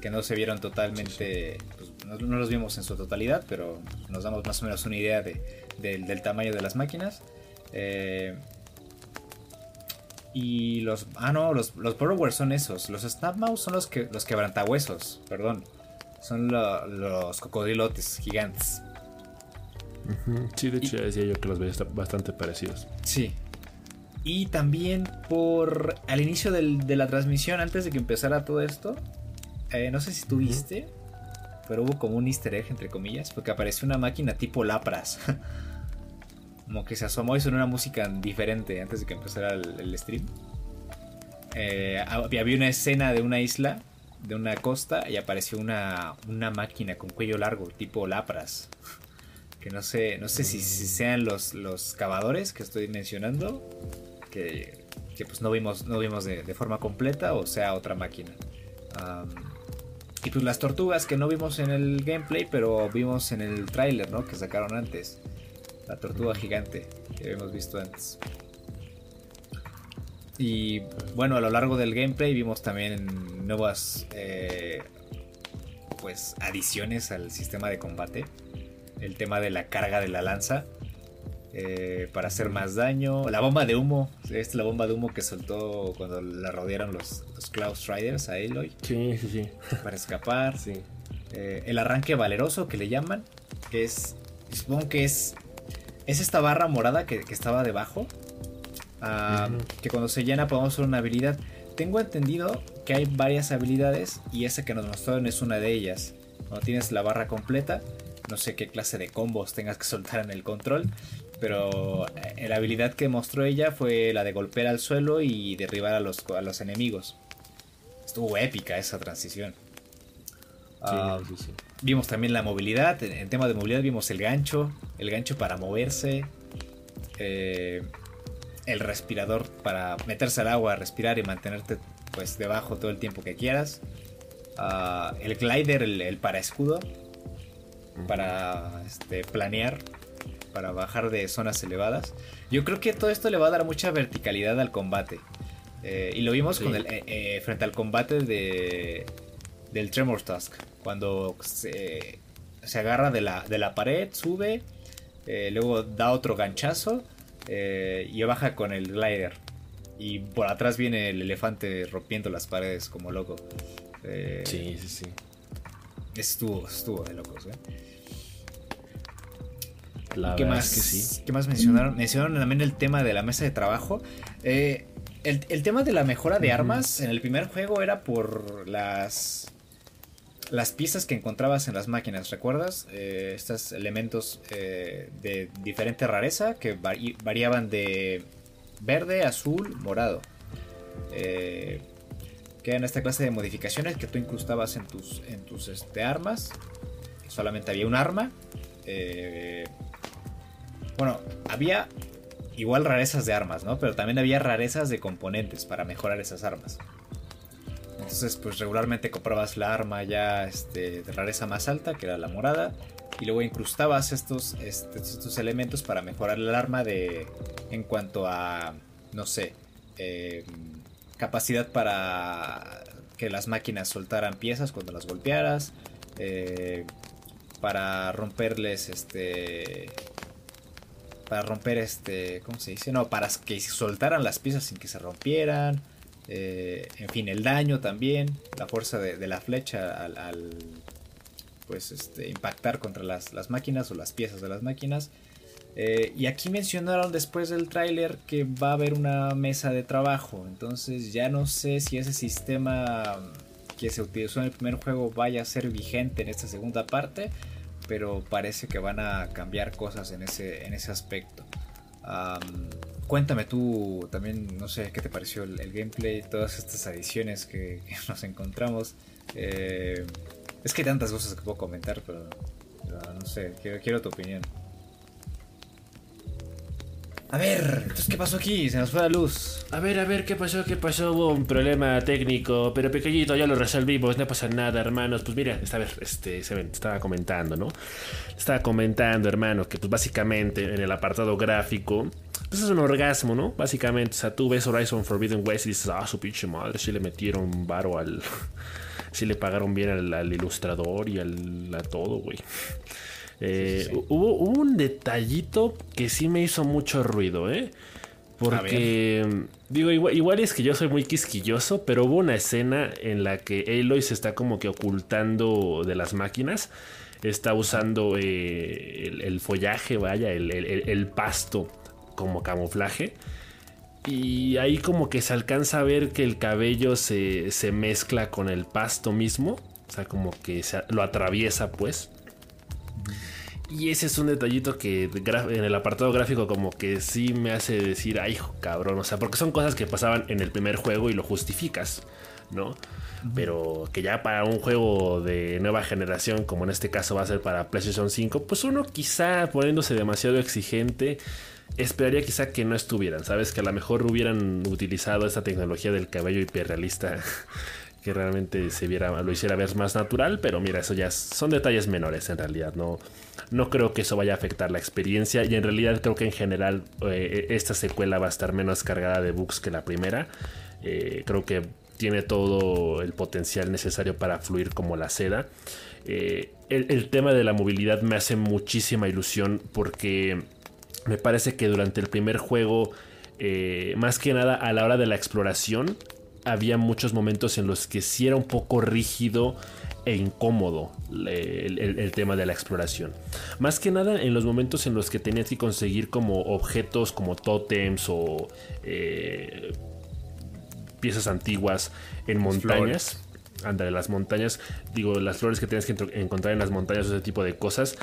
que no se vieron totalmente, pues, no, los vimos en su totalidad, pero nos damos más o menos una idea de, del, tamaño de las máquinas. Eh, y los. Ah, no, los, los Borrowers son esos. Los Snap Mouse son los que los quebrantahuesos, perdón. Son los cocodrilotes gigantes. Sí, de hecho ya decía yo que los veía bastante parecidos. Sí. Y también por. Al inicio de la transmisión, antes de que empezara todo esto. Eh, no sé si tuviste. Pero hubo como un easter egg, entre comillas. Porque apareció una máquina tipo Lapras. como que se asomó y sonó una música diferente antes de que empezara el, stream. Eh, había una escena de una isla, de una costa, y apareció una, una máquina con cuello largo, tipo lapras. Que no sé, no sé si, sean los, los cavadores que estoy mencionando, que, que pues no vimos, no vimos de, forma completa, o sea otra máquina. y pues las tortugas que no vimos en el gameplay, pero vimos en el tráiler, ¿no? Que sacaron antes la tortuga gigante que hemos visto antes. Y bueno, a lo largo del gameplay vimos también nuevas eh, pues adiciones al sistema de combate. El tema de la carga de la lanza. Eh, para hacer más daño. La bomba de humo. Esta es la bomba de humo que soltó cuando la rodearon los, los Klaus Riders a Aloy. Sí, sí, sí. Para escapar. Sí. Eh, el arranque valeroso que le llaman. Que es. Supongo que es. Es esta barra morada que, que estaba debajo. Ah. Que cuando se llena podemos hacer una habilidad. Tengo entendido que hay varias habilidades. Y esa que nos mostraron es una de ellas. Cuando tienes la barra completa. No sé qué clase de combos tengas que soltar en el control. Pero eh, la habilidad que mostró ella fue la de golpear al suelo y derribar a los, a los enemigos. Estuvo épica esa transición. Ah, sí, sí. Vimos también la movilidad. En, en tema de movilidad vimos el gancho. El gancho para moverse. eh, el respirador para meterse al agua, respirar y mantenerte pues debajo todo el tiempo que quieras. Ah, el glider, el, el para escudo. Para este, planear. Para bajar de zonas elevadas. Yo creo que todo esto le va a dar mucha verticalidad al combate. Eh, y lo vimos Sí. con el, eh, eh, frente al combate de, del Tremor Tusk. Cuando se, se agarra de la, de la pared, sube, eh, luego da otro ganchazo eh, y baja con el glider. Y por atrás viene el elefante rompiendo las paredes como loco. Sí, sí, sí. Estuvo, estuvo de locos, ¿eh? La ¿Qué más, es que sí. ¿Qué más mencionaron? Mencionaron también el tema de la mesa de trabajo. Eh, el, el tema de la mejora de armas en el primer juego era por las las piezas que encontrabas en las máquinas, ¿recuerdas? Eh, estos elementos eh, de diferente rareza que vari- variaban de verde, azul, morado. Eh, que eran esta clase de modificaciones que tú incrustabas en tus, en tus este, armas. Solamente había un arma. Eh, bueno, había igual rarezas de armas, ¿no? Pero también había rarezas de componentes para mejorar esas armas. Entonces, pues regularmente comprabas la arma ya este, de rareza más alta, que era la morada, y luego incrustabas estos, este- estos elementos para mejorar el arma de, en cuanto a, no sé, eh, capacidad para que las máquinas soltaran piezas cuando las golpearas, eh, para romperles este para romper este cómo se dice no para que soltaran las piezas sin que se rompieran eh, en fin el daño también la fuerza de, la flecha al, pues este impactar contra las máquinas o las piezas de las máquinas Eh, y aquí mencionaron después del tráiler que va a haber una mesa de trabajo entonces ya no sé si ese sistema que se utilizó en el primer juego vaya a ser vigente en esta segunda parte pero parece que van a cambiar cosas en ese, en ese aspecto. Am, cuéntame tú también, no sé, qué te pareció el, gameplay, todas estas adiciones que, nos encontramos. Eh, es que hay tantas cosas que puedo comentar, pero, no sé, quiero tu opinión. A ver, entonces, ¿qué pasó aquí? Se nos fue la luz. A ver, a ver, ¿qué pasó? ¿Qué pasó? Hubo un problema técnico, pero pequeñito, ya lo resolvimos, no pasa nada, hermanos. Pues mira, esta vez, este, se estaba comentando, ¿no? Estaba comentando, hermano, que pues básicamente en el apartado gráfico, pues es un orgasmo, ¿no? Básicamente, o sea, tú ves Horizon Forbidden West y dices, ah, su pinche madre, sí le metieron varo al... sí le pagaron bien al, al ilustrador y al, a todo, güey. Eh, Sí, sí, sí. Hubo, hubo un detallito que sí me hizo mucho ruido, ¿eh? Porque, digo, igual, igual es que yo soy muy quisquilloso, pero hubo una escena en la que Aloy se está como que ocultando de las máquinas. Está usando eh, el, el follaje, vaya, el, el- el- el pasto como camuflaje. Y ahí como que se alcanza a ver que el cabello se, se mezcla con el pasto mismo. O sea, como que se- lo atraviesa pues. Y ese es un detallito que en el apartado gráfico como que sí me hace decir, ay, hijo, cabrón, o sea, porque son cosas que pasaban en el primer juego y lo justificas, ¿no? Pero que ya para un juego de nueva generación, como en este caso va a ser para PlayStation 5, pues uno quizá poniéndose demasiado exigente, esperaría quizá que no estuvieran, ¿sabes? Que a lo mejor hubieran utilizado esta tecnología del cabello hiperrealista que realmente se viera, lo hiciera ver más natural, pero mira, eso ya son detalles menores en realidad, no, no creo que eso vaya a afectar la experiencia y en realidad creo que en general eh, esta secuela va a estar menos cargada de bugs que la primera. Eh, creo que tiene todo el potencial necesario para fluir como la seda. Eh, el, tema de la movilidad me hace muchísima ilusión porque me parece que durante el primer juego, más que nada a la hora de la exploración, había muchos momentos en los que sí era un poco rígido e incómodo el, tema de la exploración. Más que nada en los momentos en los que tenías que conseguir como objetos como tótems o eh, piezas antiguas en montañas. Anda, las montañas, digo, las flores que tienes que encontrar en las montañas, ese tipo de cosas.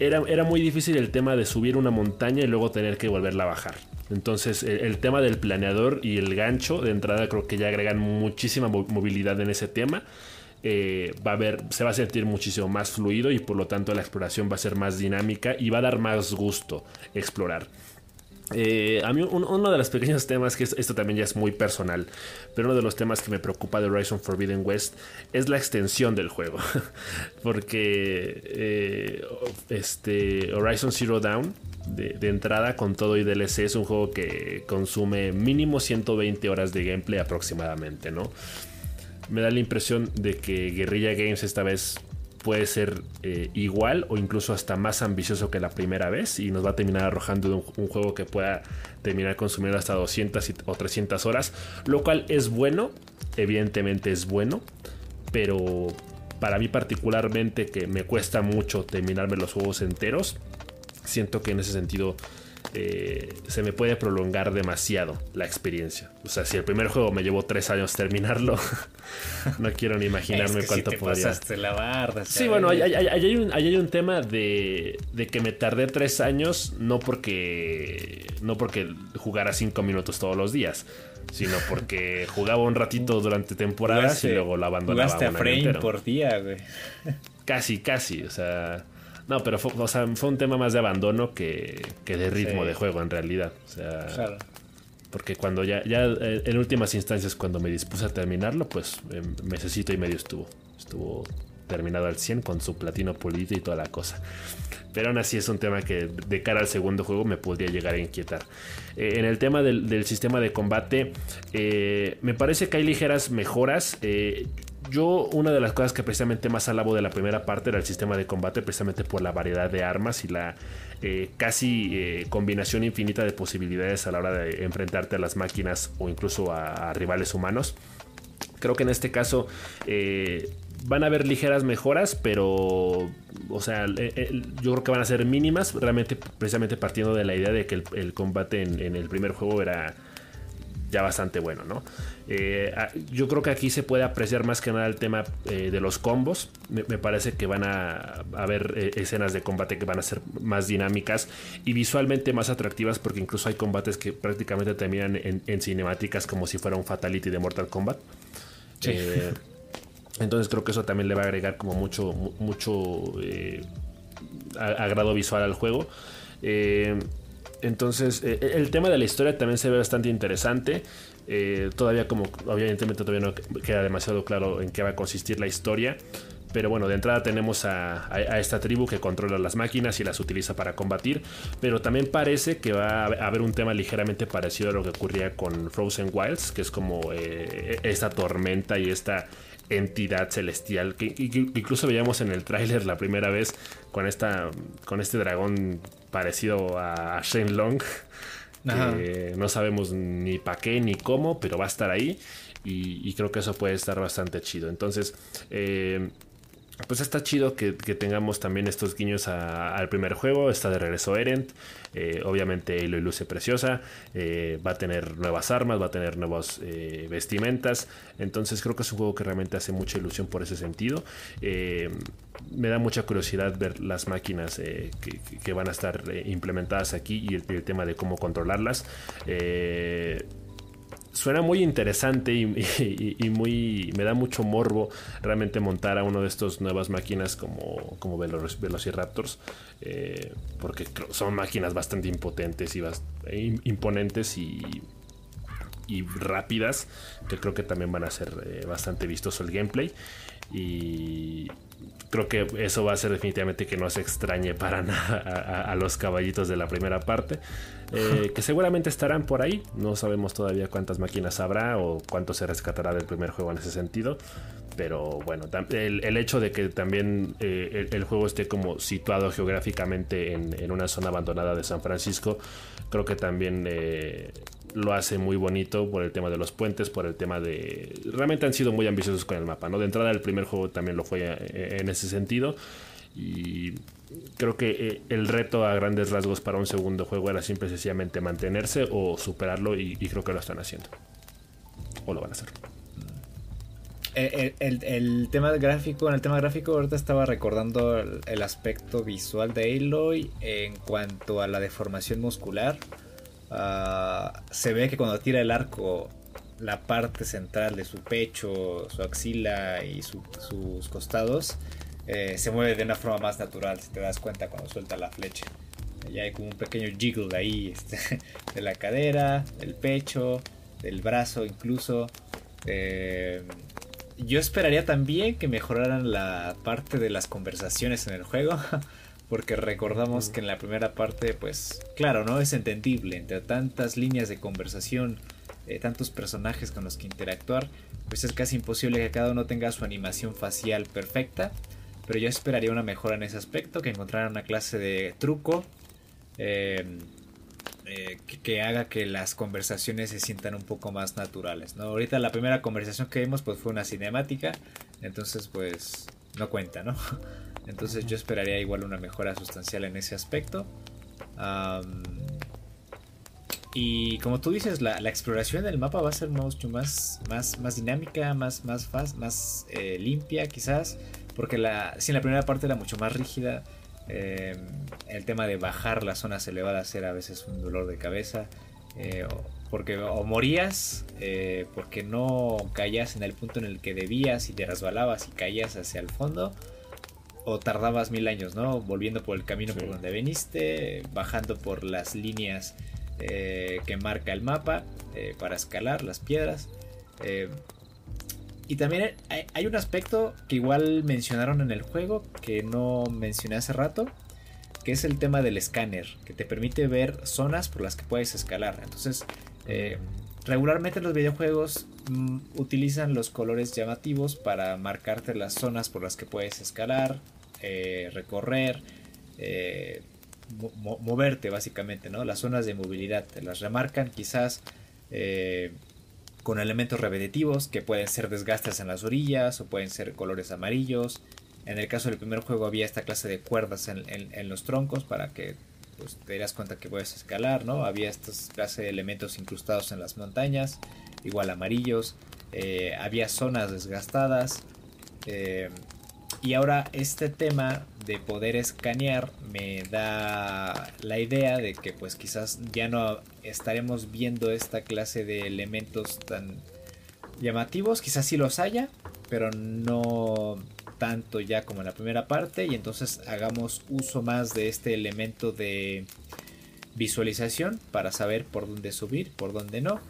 Era, era, muy difícil el tema de subir una montaña y luego tener que volverla a bajar. Entonces, el, tema del planeador y el gancho de entrada creo que ya agregan muchísima movilidad en ese tema. Eh, va a se va a sentir muchísimo más fluido y por lo tanto la exploración va a ser más dinámica y va a dar más gusto explorar. Eh, a mí uno de los pequeños temas, que esto también ya es muy personal, pero uno de los temas que me preocupa de Horizon Forbidden West es la extensión del juego. Porque eh, este Horizon Zero Dawn, de, entrada con todo y DLC, es un juego que consume mínimo 120 horas de gameplay aproximadamente, ¿no? Me da la impresión de que Guerrilla Games esta vez puede ser eh, igual o incluso hasta más ambicioso que la primera vez y nos va a terminar arrojando un, juego que pueda terminar consumiendo hasta 200 o 300 horas, lo cual es bueno, evidentemente es bueno, pero para mí particularmente que me cuesta mucho terminarme los juegos enteros, siento que en ese sentido eh, se me puede prolongar demasiado la experiencia. O sea, si el primer juego me llevó tres años terminarlo, no quiero ni imaginarme cuánto si te podría. la sí, bueno, ahí hay, un, hay, un, tema de, de, que me tardé tres años, no porque, no porque jugara cinco minutos todos los días, sino porque jugaba un ratito durante temporadas y luego la abandonaba. Jugaste a frame por día, güey. Casi, casi, o sea. No, pero fue, fue un tema más de abandono que, de ritmo de juego en realidad. O sea, Porque cuando ya, ya eh, en últimas instancias, cuando me dispuse a terminarlo, pues em, mesecito y medio estuvo. Estuvo terminado al 100 con su platino pulido y toda la cosa. Pero aún así es un tema que de cara al segundo juego me podría llegar a inquietar. Eh, en el tema del, sistema de combate, eh, me parece que hay ligeras mejoras. Yo, una de las cosas que precisamente más alabo de la primera parte era el sistema de combate, precisamente por la variedad de armas y la eh, casi eh, combinación infinita de posibilidades a la hora de enfrentarte a las máquinas o incluso a, rivales humanos. Creo que en este caso eh, van a haber ligeras mejoras, pero, o sea, yo creo que van a ser mínimas, realmente, precisamente partiendo de la idea de que el, combate en el primer juego era ya bastante bueno, ¿no? Eh, yo creo que aquí se puede apreciar más que nada el tema eh, de los combos. Me, parece que van a haber eh, escenas de combate que van a ser más dinámicas y visualmente más atractivas porque incluso hay combates que prácticamente terminan en, cinemáticas como si fuera un Fatality de Mortal Kombat. entonces creo que eso también le va a agregar como mucho, mucho agrado visual al juego. Entonces, eh, el tema de la historia también se ve bastante interesante. Eh, todavía como, obviamente todavía no queda demasiado claro en qué va a consistir la historia. Pero bueno, de entrada tenemos a, esta tribu que controla las máquinas y las utiliza para combatir. Pero también parece que va a haber un tema ligeramente parecido a lo que ocurría con Frozen Wilds, que es como eh, esta tormenta y esta entidad celestial que, incluso veíamos en el tráiler la primera vez con esta con este dragón parecido a Shenlong que no sabemos ni para qué ni cómo pero va a estar ahí y, creo que eso puede estar bastante chido. Entonces eh, pues está chido que, tengamos también estos guiños al primer juego. Está de regreso Erent. Eh, obviamente lo luce preciosa. Eh, va a tener nuevas armas, va a tener nuevas eh, vestimentas. Entonces creo que es un juego que realmente hace mucha ilusión por ese sentido. me da mucha curiosidad ver las máquinas que, van a estar implementadas aquí y el, tema de cómo controlarlas suena muy interesante y, muy me da mucho morbo realmente montar a uno de estos nuevas máquinas como, como Velociraptors eh, porque son máquinas bastante impotentes y e imponentes y, y rápidas que creo que también van a ser eh, bastante vistoso el gameplay Y creo que eso va a ser definitivamente que no se extrañe para nada a, los caballitos de la primera parte. Eh, que seguramente estarán por ahí. No sabemos todavía cuántas máquinas habrá o cuánto se rescatará del primer juego en ese sentido. Pero bueno, el, hecho de que también eh, el, juego esté como situado geográficamente en, una zona abandonada de San Francisco, creo que también eh, lo hace muy bonito por el tema de los puentes, por el tema de... Realmente han sido muy ambiciosos con el mapa, ¿no? De entrada el primer juego también lo fue en ese sentido. Y creo que el reto a grandes rasgos para un segundo juego era simple y sencillamente mantenerse o superarlo y creo que lo están haciendo. O lo van a hacer. Eh, el, tema gráfico, en el tema gráfico ahorita estaba recordando el, aspecto visual de Aloy en cuanto a la deformación muscular. Ah, se ve que cuando tira el arco, la parte central de su pecho, su axila y sus costados eh, se mueve de una forma más natural, si te das cuenta cuando suelta la flecha. Ya hay como un pequeño jiggle ahí este, de la cadera, del pecho, del brazo incluso. Eh, yo esperaría también que mejoraran la parte de las conversaciones en el juego. Porque recordamos que en la primera parte, pues, claro, ¿no? Es entendible. Entre tantas líneas de conversación, eh, tantos personajes con los que interactuar, pues es casi imposible que cada uno tenga su animación facial perfecta. Pero yo esperaría una mejora en ese aspecto, que encontraran una clase de truco. Eh, eh, que, haga que las conversaciones se sientan un poco más naturales. ¿no? Ahorita la primera conversación que vimos pues fue una cinemática, entonces pues no cuenta, ¿no? Entonces yo esperaría igual una mejora sustancial en ese aspecto. y como tú dices, la, exploración del mapa va a ser mucho más, más, más dinámica, más, más, fast, más eh, limpia quizás, porque la, si en la primera parte era mucho más rígida, eh, el tema de bajar las zonas elevadas era a veces un dolor de cabeza. Eh, porque o morías eh, porque no caías en el punto en el que debías y te resbalabas y caías hacia el fondo o tardabas mil años, ¿no? Volviendo por el camino por donde veniste, bajando por las líneas que marca el mapa para escalar las piedras. Y también hay, un aspecto que igual mencionaron en el juego que no mencioné hace rato, que es el tema del escáner, que te permite ver zonas por las que puedes escalar. Entonces, eh, regularmente los videojuegos mm, utilizan los colores llamativos para marcarte las zonas por las que puedes escalar, eh, recorrer, eh, moverte básicamente, ¿no? Las zonas de movilidad te las remarcan quizás con elementos repetitivos que pueden ser desgastes en las orillas o pueden ser colores amarillos. En el caso del primer juego había esta clase de cuerdas en, los troncos para que pues, te dieras cuenta que puedes escalar, ¿no? Había esta clase de elementos incrustados en las montañas, igual amarillos. Eh, había zonas desgastadas. Eh, y ahora este tema de poder escanear me da la idea de que pues quizás ya no estaremos viendo esta clase de elementos tan llamativos, quizás sí los haya, pero no tanto ya como en la primera parte y entonces hagamos uso más de este elemento de visualización para saber por dónde subir, por dónde no.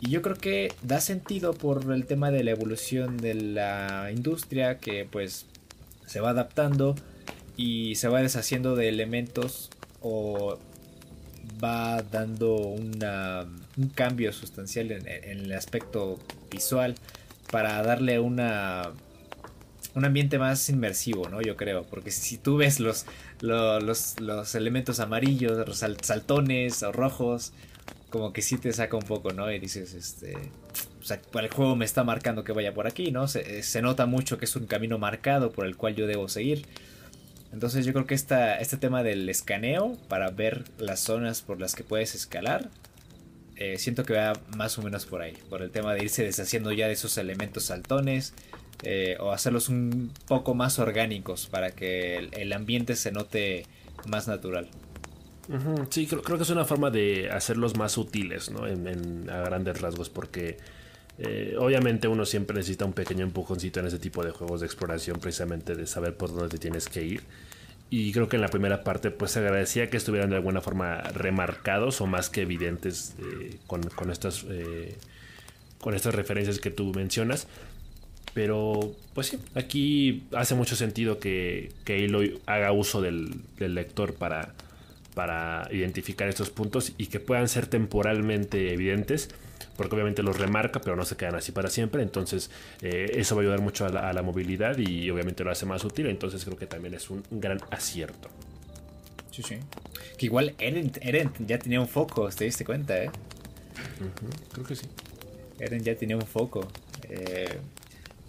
Y yo creo que da sentido por el tema de la evolución de la industria que pues se va adaptando y se va deshaciendo de elementos o va dando una, un cambio sustancial en, el aspecto visual para darle una un ambiente más inmersivo, ¿no? Yo creo, porque si tú ves los, los, los, elementos amarillos, los saltones o rojos, como que sí te saca un poco, ¿no? Y dices, este, o sea, el juego me está marcando que vaya por aquí, ¿no? Se, se, nota mucho que es un camino marcado por el cual yo debo seguir. Entonces yo creo que esta, este tema del escaneo para ver las zonas por las que puedes escalar, eh, siento que va más o menos por ahí, por el tema de irse deshaciendo ya de esos elementos saltones eh, o hacerlos un poco más orgánicos para que el, ambiente se note más natural. Sí, creo, que es una forma de hacerlos más útiles, ¿no? A grandes rasgos, porque eh, obviamente uno siempre necesita un pequeño empujoncito en ese tipo de juegos de exploración, precisamente de saber por dónde te tienes que ir. Y creo que en la primera parte pues agradecía que estuvieran de alguna forma remarcados o más que evidentes eh, con, estas, con estas referencias que tú mencionas. Pero, pues sí, aquí hace mucho sentido que, que Aloy haga uso del lector para, para identificar estos puntos y que puedan ser temporalmente evidentes porque obviamente los remarca, pero no se quedan así para siempre. Entonces, eh, eso va a ayudar mucho a la, movilidad y obviamente lo hace más útil. Entonces, creo que también es un, gran acierto. Sí, sí. Que igual Eren, Eren, ya tenía un foco, ¿te diste cuenta, eh? creo que sí. Eren ya tenía un foco. Eh,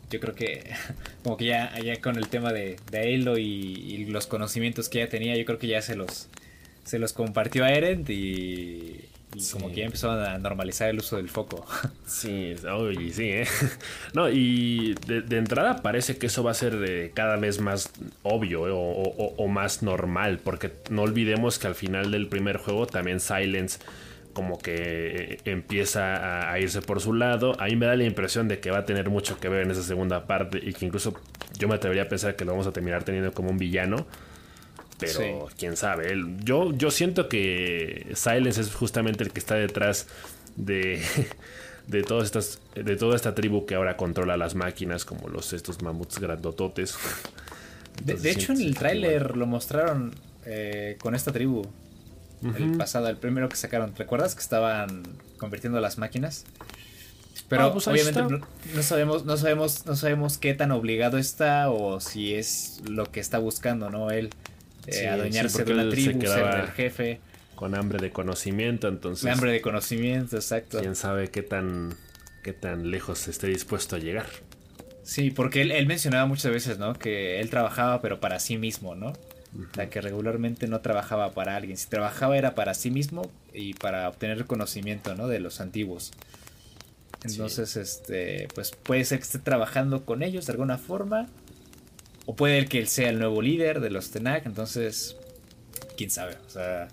yo creo que como que ya, ya con el tema de, de Halo y, y, los conocimientos que ya tenía, yo creo que ya se los, se los compartió a Eren y, y como que ya empezó a normalizar el uso del foco. Sí, oye, sí, ¿eh? No, y de, entrada parece que eso va a ser eh, cada vez más obvio eh, o, más normal, porque no olvidemos que al final del primer juego también Silence como que eh, empieza a, irse por su lado. A mí me da la impresión de que va a tener mucho que ver en esa segunda parte y que incluso yo me atrevería a pensar que lo vamos a terminar teniendo como un villano pero quién sabe. Yo, yo siento que Silence es justamente el que está detrás de, de, todas estas, de toda esta tribu que ahora controla las máquinas, como los estos mamuts grandototes. de, hecho, en el tráiler lo mostraron eh, con esta tribu. El pasado, el primero que sacaron. ¿Recuerdas que estaban convirtiendo las máquinas? Pero ah, pues obviamente no, sabemos, no sabemos, no sabemos qué tan obligado está o si es lo que está buscando, ¿no? Él eh, adueñarse de la tribu, ser el jefe. Con hambre de conocimiento, entonces. hambre de conocimiento, exacto. Quién sabe qué tan, qué tan lejos esté dispuesto a llegar. Sí, porque él, mencionaba muchas veces, ¿no? Que él trabajaba, pero para sí mismo, ¿no? O sea, que regularmente no trabajaba para alguien. Si trabajaba era para sí mismo y para obtener conocimiento, ¿no? De los antiguos. Entonces, este, pues puede ser que esté trabajando con ellos de alguna forma o puede que él sea el nuevo líder de los Tenak, entonces, quién sabe. O sea,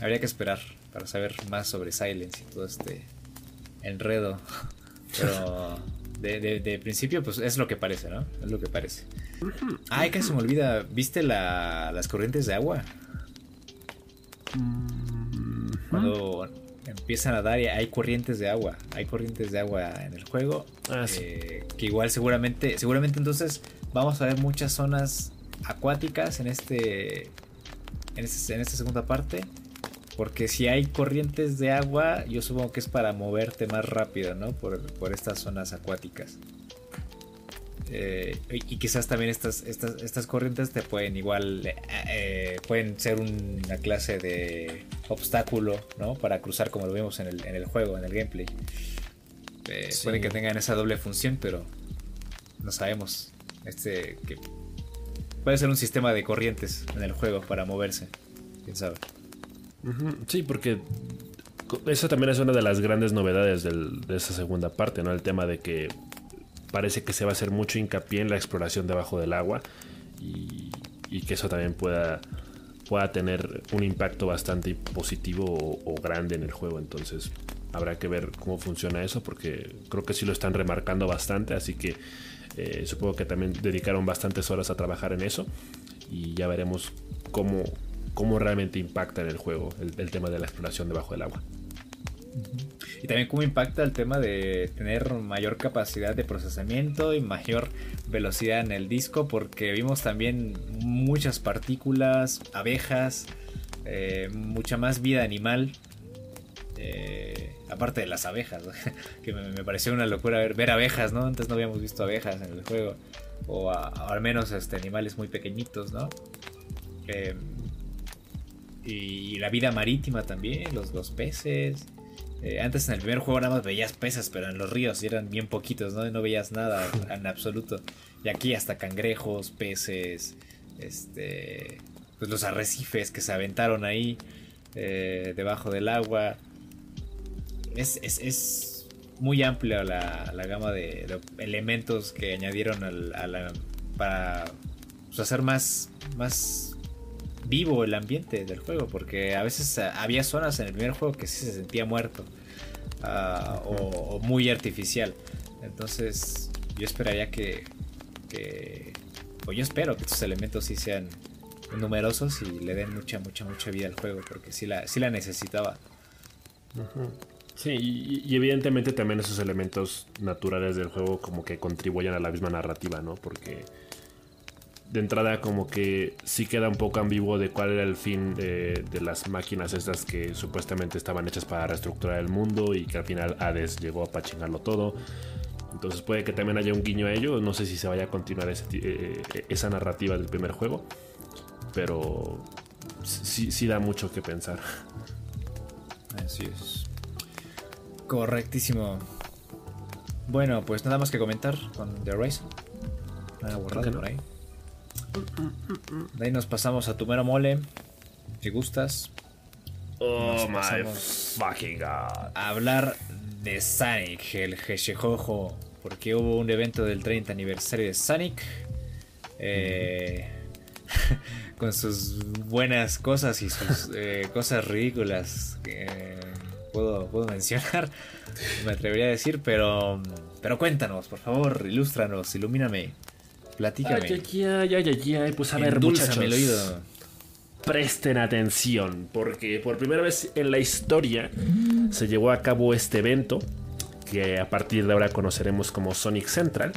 habría que esperar para saber más sobre Silence y todo este enredo. Pero de, principio, pues es lo que parece, ¿no? Es lo que parece. Ay, casi se me olvida. ¿Viste las corrientes de agua? Mm, Cuando empiezan a dar y hay corrientes de agua. Hay corrientes de agua en el juego. Ah, eh, que igual seguramente, seguramente entonces vamos a ver muchas zonas acuáticas en este, en, este, en esta segunda parte. Porque si hay corrientes de agua, yo supongo que es para moverte más rápido, ¿no? Por, estas zonas acuáticas. Eh, y quizás también estas, estas, estas, corrientes te pueden igual, eh, eh, pueden ser una clase de obstáculo, ¿no? Para cruzar como lo vimos en el, en el juego, en el gameplay. Puede que tengan esa doble función, pero no sabemos. Este que puede ser un sistema de corrientes en el juego para moverse. Quién sabe. Sí, porque eso también es una de las grandes novedades de esa segunda parte, ¿no? El tema de que parece que se va a hacer mucho hincapié en la exploración debajo del agua y, que eso también pueda, pueda tener un impacto bastante positivo o, grande en el juego. Entonces habrá que ver cómo funciona eso porque creo que sí lo están remarcando bastante, así que eh, supongo que también dedicaron bastantes horas a trabajar en eso y ya veremos cómo, cómo realmente impacta en el juego el, tema de la exploración debajo del agua. Y también cómo impacta el tema de tener mayor capacidad de procesamiento y mayor velocidad en el disco, porque vimos también muchas partículas, abejas, eh, mucha más vida animal. Eh, aparte de las abejas, que me, pareció una locura ver, abejas, ¿no? Antes no habíamos visto abejas en el juego, o, al menos este, animales muy pequeñitos, ¿no? Em, y, la vida marítima también, los, los peces. Eh, antes en el primer juego nada más veías peces, pero en los ríos eran bien poquitos, ¿no? no veías nada en absoluto. Y aquí hasta cangrejos, peces, este, pues los arrecifes que se aventaron ahí eh, debajo del agua es, muy amplia la, gama de, elementos que añadieron para pues, hacer más, más vivo el ambiente del juego, porque a veces había zonas en el primer juego que sí se sentía muerto ah, o, muy artificial. Entonces yo esperaría que, o yo espero que estos elementos sí sean numerosos y le den mucha, mucha, mucha vida al juego, porque sí la, sí la necesitaba. Sí, y, evidentemente también esos elementos naturales del juego como que contribuyen a la misma narrativa, ¿no? Porque de entrada como que sí queda un poco ambiguo de cuál era el fin de, las máquinas estas que supuestamente estaban hechas para reestructurar el mundo y que al final Hades llegó a pachingarlo todo. Entonces puede que también haya un guiño a ello. No sé si se vaya a continuar eh, esa narrativa del primer juego. Pero sí, sí da mucho que pensar. Así es. Correctísimo. Bueno, pues nada más que comentar con The Rise. Nada por ahí. De ahí nos pasamos a tu mero mole. Si gustas. Oh my fucking god. A hablar de Sonic, el Hedgehog. Porque hubo un evento del 30 aniversario de Sonic. Eh, con sus buenas cosas y sus eh, cosas ridículas puedo, puedo mencionar, me atrevería a decir, pero, pero cuéntanos, por favor, ilústranos, ilumíname, platícame. Ay, ay, ay, ay, pues a ver, muchachos. El oído. Presten atención, porque por primera vez en la historia se llevó a cabo este evento, que a partir de ahora conoceremos como Sonic Central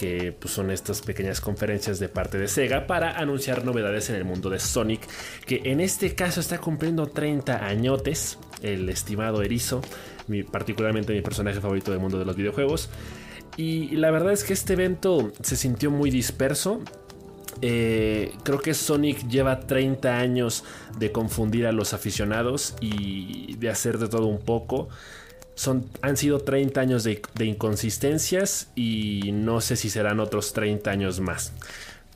que pues, son estas pequeñas conferencias de parte de Sega para anunciar novedades en el mundo de Sonic, que en este caso está cumpliendo 30 añotes, el estimado Erizo, particularmente mi personaje favorito del mundo de los videojuegos. Y la verdad es que este evento se sintió muy disperso. Eh, creo que Sonic lleva 30 años de confundir a los aficionados y de hacer de todo un poco han sido 30 años de, inconsistencias y no sé si serán otros 30 años más.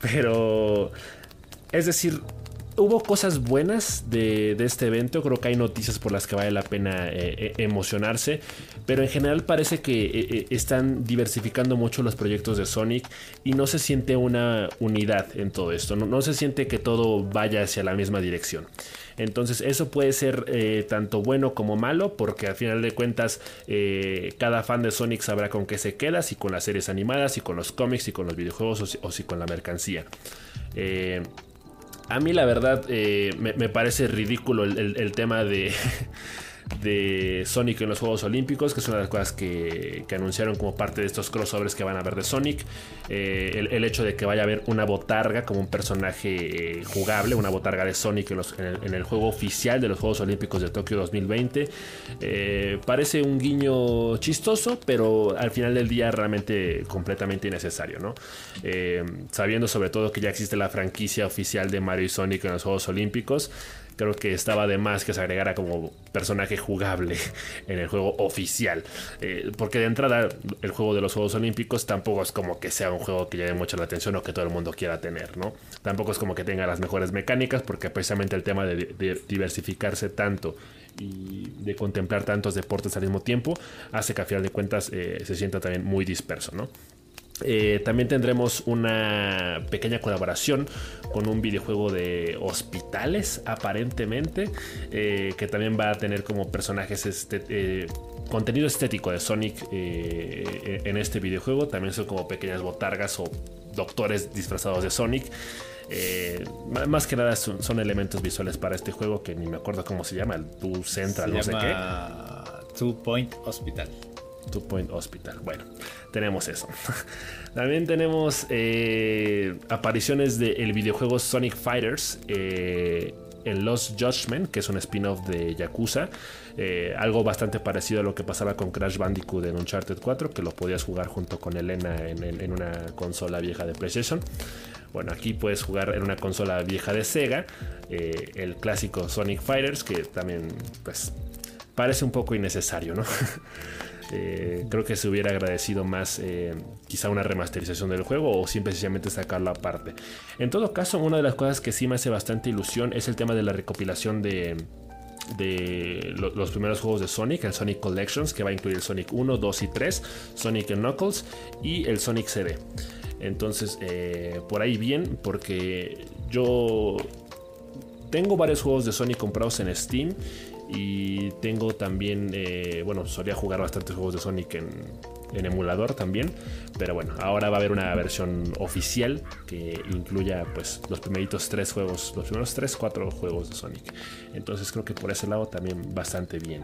Pero, es decir, hubo cosas buenas de, este evento, creo que hay noticias por las que vale la pena eh, eh, emocionarse, pero en general parece que eh, están diversificando mucho los proyectos de Sonic y no se siente una unidad en todo esto, no se siente que todo vaya hacia la misma dirección. Entonces eso puede ser tanto bueno como malo porque al final de cuentas cada fan de Sonic sabrá con qué se queda, si con las series animadas, si con los cómics, si con los videojuegos o si, con la mercancía. Eh, a mí la verdad me, parece ridículo el tema de... de Sonic en los Juegos Olímpicos, que es una de las cosas que, anunciaron como parte de estos crossovers que van a ver de Sonic. Eh, el, hecho de que vaya a haber una botarga como un personaje eh, jugable, una botarga de Sonic en, el, juego oficial de los Juegos Olímpicos de Tokio 2020. Eh, parece un guiño chistoso, pero al final del día realmente completamente innecesario, ¿no? sabiendo sobre todo que ya existe la franquicia oficial de Mario y Sonic en los Juegos Olímpicos creo que estaba de más que se agregara como personaje jugable en el juego oficial. Eh, porque de entrada, el juego de los Juegos Olímpicos tampoco es como que sea un juego que llame mucho la atención o que todo el mundo quiera tener, ¿no? Tampoco es como que tenga las mejores mecánicas, porque precisamente el tema de, diversificarse tanto y de contemplar tantos deportes al mismo tiempo hace que a final de cuentas eh, se sienta también muy disperso, ¿no? Eh, también tendremos una pequeña colaboración con un videojuego de hospitales, aparentemente, eh, que también va a tener como personajes este, eh, contenido estético de Sonic en este videojuego. También son como pequeñas botargas o doctores disfrazados de Sonic. más que nada son, elementos visuales para este juego que ni me acuerdo cómo se llama, el Two Central, no sé qué. Two Point Hospital. Two Point Hospital. Bueno, tenemos eso. También tenemos eh, apariciones del videojuego Sonic Fighters. Eh, en Lost Judgment, que es un spin-off de Yakuza. Eh, algo bastante parecido a lo que pasaba con Crash Bandicoot en Uncharted 4, que lo podías jugar junto con Elena en, una consola vieja de PlayStation. Bueno, aquí puedes jugar en una consola vieja de Sega, el clásico Sonic Fighters, que también pues parece un poco innecesario, ¿no? Eh, creo que se hubiera agradecido más eh, quizá una remasterización del juego o simplemente sacarlo aparte. En todo caso, una de las cosas que sí me hace bastante ilusión es el tema de la recopilación de, los primeros juegos de Sonic, el Sonic Collections, que va a incluir el Sonic 1, 2 y 3, Sonic Knuckles y el Sonic CD. Entonces, eh, por ahí bien, porque yo tengo varios juegos de Sonic comprados en Steam y tengo también, eh, bueno, solía jugar bastantes juegos de Sonic en, emulador también. Pero bueno, ahora va a haber una versión oficial que incluya pues los primeritos tres juegos, los primeros tres, cuatro juegos de Sonic. Entonces creo que por ese lado también bastante bien.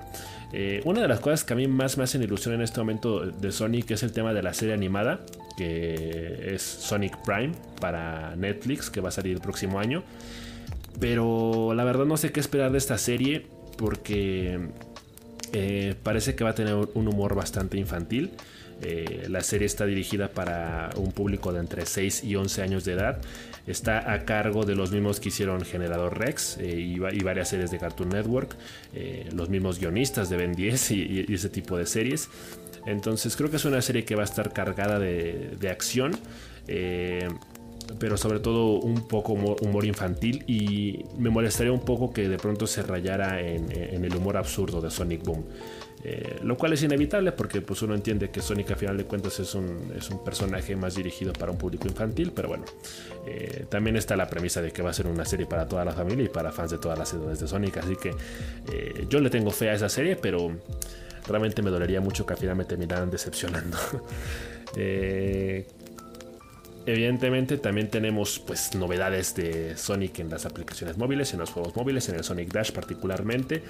Eh, una de las cosas que a mí más me hacen ilusión en este momento de Sonic es el tema de la serie animada, que es Sonic Prime para Netflix, que va a salir el próximo año. Pero la verdad no sé qué esperar de esta serie porque eh, parece que va a tener un humor bastante infantil. Eh, la serie está dirigida para un público de entre 6 y 11 años de edad. Está a cargo de los mismos que hicieron Generador Rex eh, y, varias series de Cartoon Network, los mismos guionistas de Ben 10 y, ese tipo de series. Entonces creo que es una serie que va a estar cargada de, de acción pero sobre todo un poco humor, infantil y me molestaría un poco que de pronto se rayara en, el humor absurdo de Sonic Boom. Eh, lo cual es inevitable porque pues uno entiende que Sonic a final de cuentas es un, es un personaje más dirigido para un público infantil, pero bueno, eh, también está la premisa de que va a ser una serie para toda la familia y para fans de todas las edades de Sonic, así que eh, yo le tengo fe a esa serie, pero realmente me dolería mucho que al final me terminaran decepcionando. Evidentemente también tenemos pues novedades de Sonic en las aplicaciones móviles, en los juegos móviles, en el Sonic Dash particularmente.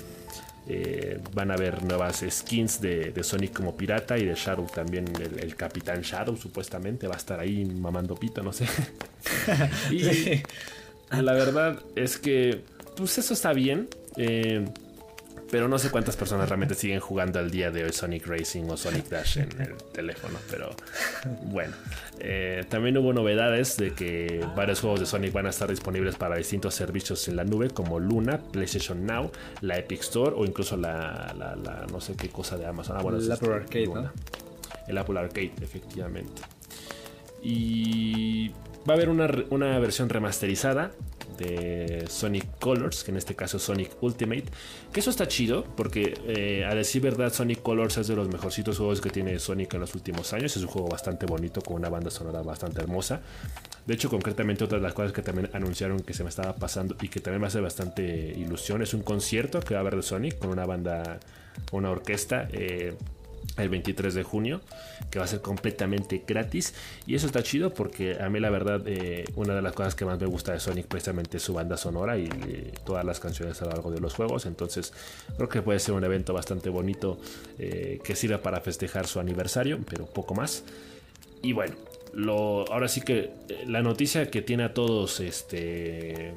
Eh, van a haber nuevas skins de, Sonic como pirata y de Shadow también, el, Capitán Shadow supuestamente va a estar ahí mamando pito, no sé. y la verdad es que pues eso está bien. Eh, pero no sé cuántas personas realmente siguen jugando al día de hoy Sonic Racing o Sonic Dash en el teléfono. Pero bueno, eh, también hubo novedades de que varios juegos de Sonic van a estar disponibles para distintos servicios en la nube, como Luna, PlayStation Now, la Epic Store o incluso la, no sé qué cosa de Amazon. Ah, el Apple Arcade, El Apple Arcade, efectivamente. Y va a haber una, una versión remasterizada de Sonic Colors, que en este caso es Sonic Ultimate. Que eso está chido, porque eh, a decir verdad, Sonic Colors es de los mejorcitos juegos que tiene Sonic en los últimos años. Es un juego bastante bonito, con una banda sonora bastante hermosa. De hecho, concretamente, otra de las cosas que también anunciaron que se me estaba pasando y que también me hace bastante ilusión es un concierto que va a haber de Sonic con una banda, una orquesta. Eh, el 23 de junio, que va a ser completamente gratis. Y eso está chido porque a mí la verdad eh, una de las cosas que más me gusta de Sonic precisamente es su banda sonora y eh, todas las canciones a lo largo de los juegos. Entonces creo que puede ser un evento bastante bonito eh, que sirva para festejar su aniversario, pero poco más. Y bueno, ahora sí que la noticia que tiene a todos este,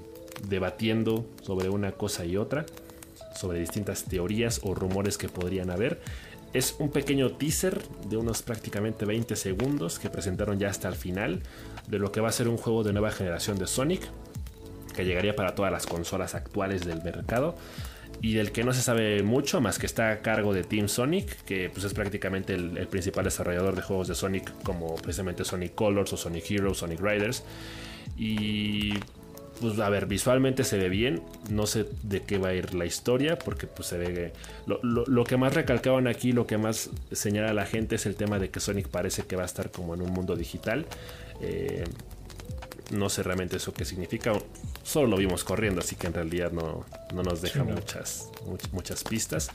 debatiendo sobre una cosa y otra, sobre distintas teorías o rumores que podrían haber, es un pequeño teaser de unos prácticamente 20 segundos que presentaron ya hasta el final de lo que va a ser un juego de nueva generación de Sonic que llegaría para todas las consolas actuales del mercado y del que no se sabe mucho más que está a cargo de Team Sonic que pues es prácticamente el, el principal desarrollador de juegos de Sonic como precisamente Sonic Colors o Sonic Heroes, Sonic Riders. Y pues a ver, visualmente se ve bien. No sé de qué va a ir la historia, porque pues se ve. Lo, que más recalcaban aquí, lo que más señala la gente es el tema de que Sonic parece que va a estar como en un mundo digital. Eh, no sé realmente eso qué significa. Solo lo vimos corriendo, así que en realidad no, nos deja muchas, muchas pistas.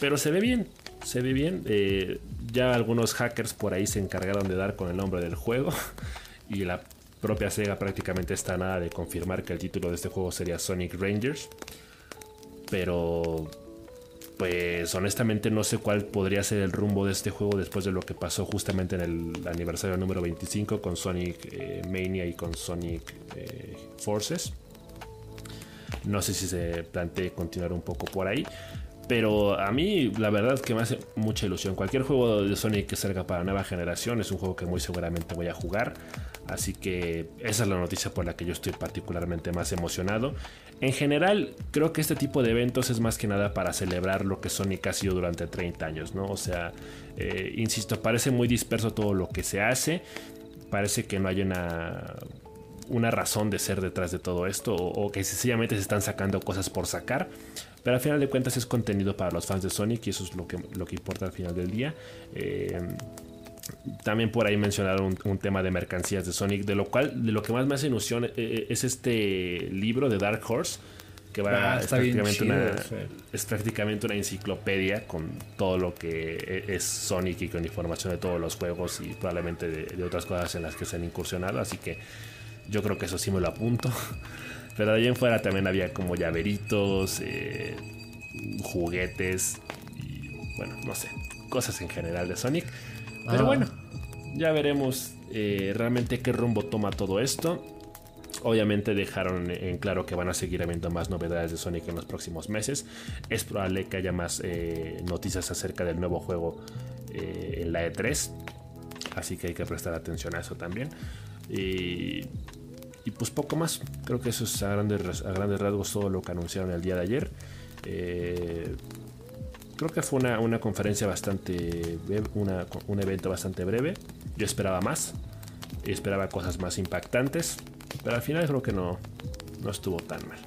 Pero se ve bien, se ve bien. Eh, ya algunos hackers por ahí se encargaron de dar con el nombre del juego. Y la propia Sega prácticamente está nada de confirmar que el título de este juego sería Sonic Rangers. Pero pues honestamente no sé cuál podría ser el rumbo de este juego después de lo que pasó justamente en el aniversario número 25 con Sonic eh, Mania y con Sonic eh, Forces. No sé si se plantea continuar un poco por ahí. Pero a mí la verdad que me hace mucha ilusión. Cualquier juego de Sonic que salga para nueva generación es un juego que muy seguramente voy a jugar. Así que esa es la noticia por la que yo estoy particularmente más emocionado. En general, creo que este tipo de eventos es más que nada para celebrar lo que Sonic ha sido durante 30 años, ¿no? O sea, eh, insisto, parece muy disperso todo lo que se hace. Parece que no hay una, una razón de ser detrás de todo esto o, que sencillamente se están sacando cosas por sacar. Pero al final de cuentas es contenido para los fans de Sonic y eso es lo que, lo que importa al final del día. Eh, también por ahí mencionaron un, tema de mercancías de Sonic, de lo cual, de lo que más me hace ilusión eh, eh, es este libro de Dark Horse, que va ah, es, prácticamente una, es prácticamente una enciclopedia con todo lo que e, es Sonic y con información de todos los juegos y probablemente de, otras cosas en las que se han incursionado. Así que yo creo que eso sí me lo apunto. Pero de ahí en fuera también había como llaveritos, eh, juguetes y bueno, no sé, cosas en general de Sonic. Pero ah. bueno, ya veremos eh, realmente qué rumbo toma todo esto. Obviamente dejaron en claro que van a seguir habiendo más novedades de Sonic en los próximos meses. Es probable que haya más eh, noticias acerca del nuevo juego eh, en la E3. Así que hay que prestar atención a eso también. Y, pues poco más. Creo que eso es a grandes, a grandes rasgos todo lo que anunciaron el día de ayer. Eh, creo que fue una, conferencia bastante. un evento bastante breve. Yo esperaba más. Esperaba cosas más impactantes. Pero al final creo que no, no estuvo tan mal.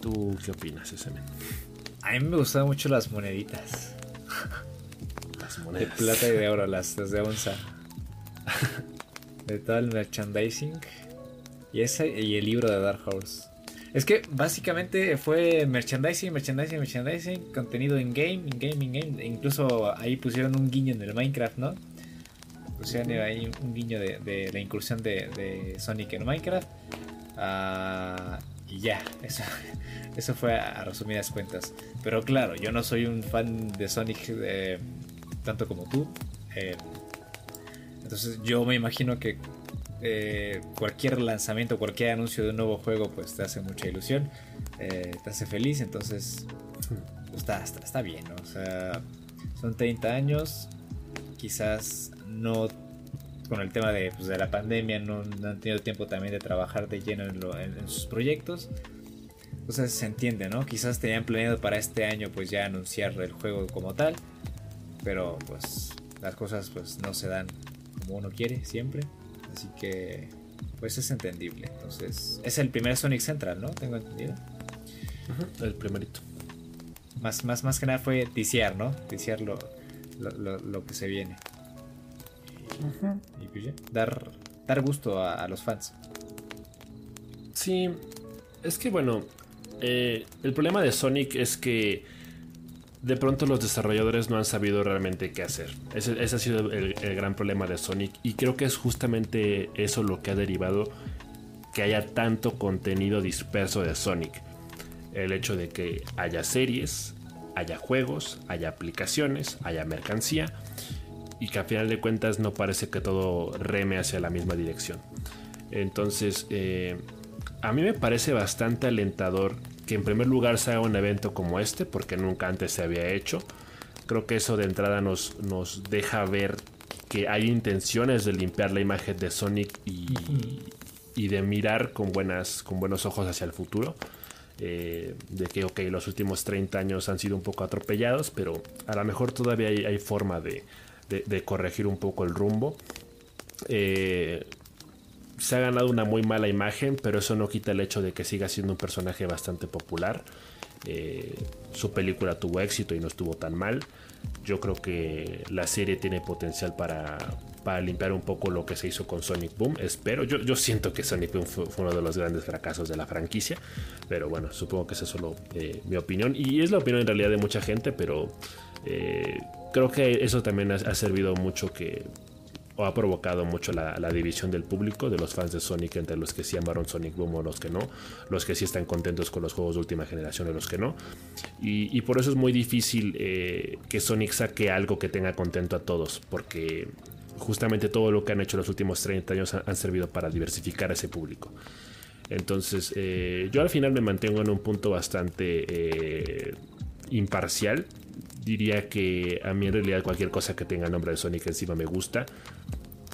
¿Tú qué opinas, ese A mí me gustaban mucho las moneditas. Las monedas. De plata y de oro, las, de onza. de todo el merchandising. Y, ese, y el libro de Dark Horse. Es que básicamente fue merchandising, merchandising, merchandising, contenido in game, in game, in game. Incluso ahí pusieron un guiño en el Minecraft, ¿no? pusieron ahí un guiño de, la incursión de, Sonic en Minecraft. Ah, y ya, eso, eso fue a, resumidas cuentas. Pero claro, yo no soy un fan de Sonic eh, tanto como tú. Eh, entonces yo me imagino que eh, cualquier lanzamiento, cualquier anuncio de un nuevo juego, pues te hace mucha ilusión, te hace feliz. Entonces pues, está, está, bien, O sea, son 30 años. Quizás no con el tema de, pues, de la pandemia no, han tenido tiempo también de trabajar de lleno en, sus proyectos. Entonces se entiende, ¿no? Quizás tenían planeado para este año pues ya anunciar el juego como tal. Pero pues las cosas pues no se dan como uno quiere siempre. Así que pues es entendible. Entonces es el primer Sonic Central, ¿no? Tengo entendido. el primerito. Más, más, más que nada fue ticiar, ¿no? Ticiar lo, lo que se viene. Y pues dar, dar gusto a, los fans. Sí, es que bueno, eh, el problema de Sonic es que de pronto los desarrolladores no han sabido realmente qué hacer. Ese, ha sido el, gran problema de Sonic y creo que es justamente eso lo que ha derivado que haya tanto contenido disperso de Sonic. El hecho de que haya series, haya juegos, haya aplicaciones, haya mercancía y que a final de cuentas no parece que todo reme hacia la misma dirección. Entonces, eh, a mí me parece bastante alentador que en primer lugar se haga un evento como este, porque nunca antes se había hecho. Creo que eso de entrada nos, nos deja ver que hay intenciones de limpiar la imagen de Sonic y, y de mirar con, buenas, con buenos ojos hacia el futuro. Eh, de que, ok, los últimos 30 años han sido un poco atropellados, pero a lo mejor todavía hay forma de, de, corregir un poco el rumbo. Eh, se ha ganado una muy mala imagen, pero eso no quita el hecho de que siga siendo un personaje bastante popular. Eh, su película tuvo éxito y no estuvo tan mal. Yo creo que la serie tiene potencial para, para limpiar un poco lo que se hizo con Sonic Boom. Espero, yo, yo siento que Sonic Boom fue, uno de los grandes fracasos de la franquicia, pero bueno, supongo que esa es solo eh, mi opinión y es la opinión en realidad de mucha gente, pero creo que eso también ha, servido mucho que o ha provocado mucho la, división del público, de los fans de Sonic, entre los que sí amaron Sonic Boom o los que no, los que sí están contentos con los juegos de última generación y los que no. Y, por eso es muy difícil eh, que Sonic saque algo que tenga contento a todos, porque justamente todo lo que han hecho los últimos 30 años han, servido para diversificar a ese público. Entonces, eh, yo al final me mantengo en un punto bastante eh, imparcial diría que a mí en realidad cualquier cosa que tenga nombre de Sonic encima me gusta.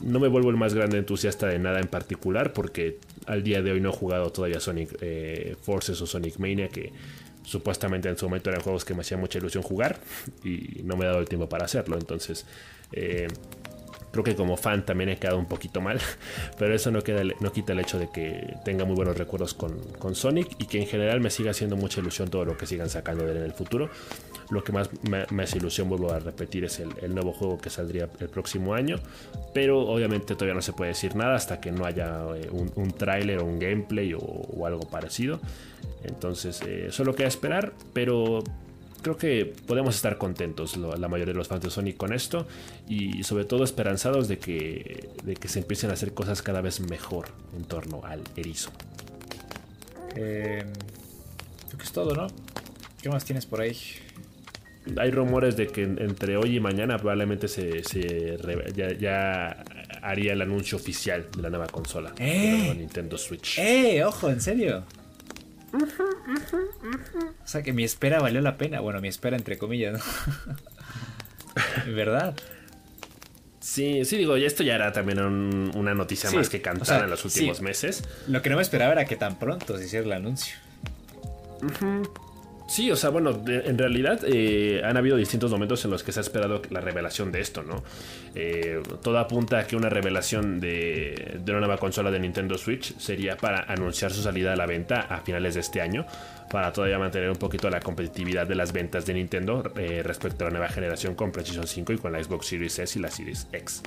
No me vuelvo el más grande entusiasta de nada en particular porque al día de hoy no he jugado todavía Sonic eh, Forces o Sonic Mania que supuestamente en su momento eran juegos que me hacía mucha ilusión jugar y no me he dado el tiempo para hacerlo. Entonces, eh, Creo que como fan también he quedado un poquito mal, pero eso no, quita el hecho de que tenga muy buenos recuerdos con, con Sonic y que en general me siga haciendo mucha ilusión todo lo que sigan sacando de él en el futuro. Lo que más me, hace ilusión, vuelvo a repetir, es el, nuevo juego que saldría el próximo año. Pero obviamente todavía no se puede decir nada hasta que no haya eh, un, un tráiler o un gameplay o, algo parecido. Entonces, eh, solo queda esperar, pero creo que podemos estar contentos la mayoría de los fans de Sonic con esto y sobre todo esperanzados de que, de que se empiecen a hacer cosas cada vez mejor en torno al erizo. Eh, creo que es todo, ¿no? ¿Qué más tienes por ahí? Hay rumores de que entre hoy y mañana probablemente se, ya, haría el anuncio oficial de la nueva consola ¿Eh? de Nintendo Switch. ¡Eh! ¡Ojo! ¿En serio? O sea que mi espera valió la pena. Bueno, mi espera entre comillas, ¿no? ¿Verdad? Sí, sí, digo, esto ya era también una noticia más que cantar en los últimos meses. Lo que no me esperaba era que tan pronto se hiciera el anuncio. Sí, o sea, bueno, en realidad eh, han habido distintos momentos en los que se ha esperado la revelación de esto, ¿no? Eh, todo apunta a que una revelación de, una nueva consola de Nintendo Switch sería para anunciar su salida a la venta a finales de este año, para todavía mantener un poquito la competitividad de las ventas de Nintendo eh, respecto a la nueva generación con PlayStation 5 y con la Xbox Series S y la Series X.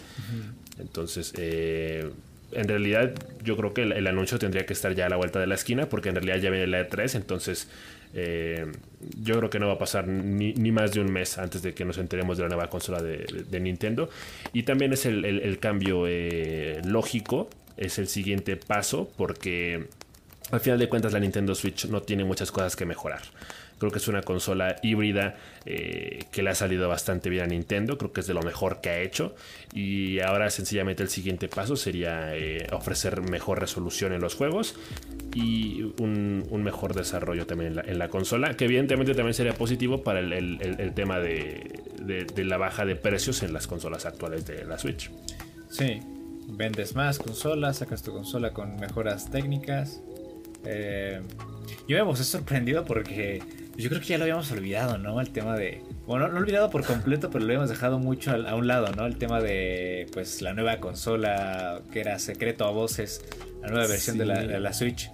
Entonces, en realidad yo creo que el, el, anuncio tendría que estar ya a la vuelta de la esquina porque en realidad ya viene la E3, entonces eh, yo creo que no va a pasar ni, más de un mes antes de que nos enteremos de la nueva consola de, Nintendo. Y también es el, cambio eh, lógico, es el siguiente paso, porque al final de cuentas la Nintendo Switch no tiene muchas cosas que mejorar. Creo que es una consola híbrida eh, que le ha salido bastante bien a Nintendo. Creo que es de lo mejor que ha hecho. Y ahora sencillamente el siguiente paso sería eh, ofrecer mejor resolución en los juegos y un, mejor desarrollo también en la, consola. Que evidentemente también sería positivo para el, tema de, la baja de precios en las consolas actuales de la Switch. Sí, vendes más consolas, sacas tu consola con mejoras técnicas. Eh, yo me hemos sorprendido porque yo creo que ya lo habíamos olvidado, ¿no? El tema de. Bueno, no, olvidado por completo, pero lo habíamos dejado mucho a, un lado, ¿no? El tema de, pues, la nueva consola que era secreto a voces, la nueva versión de, la, Switch.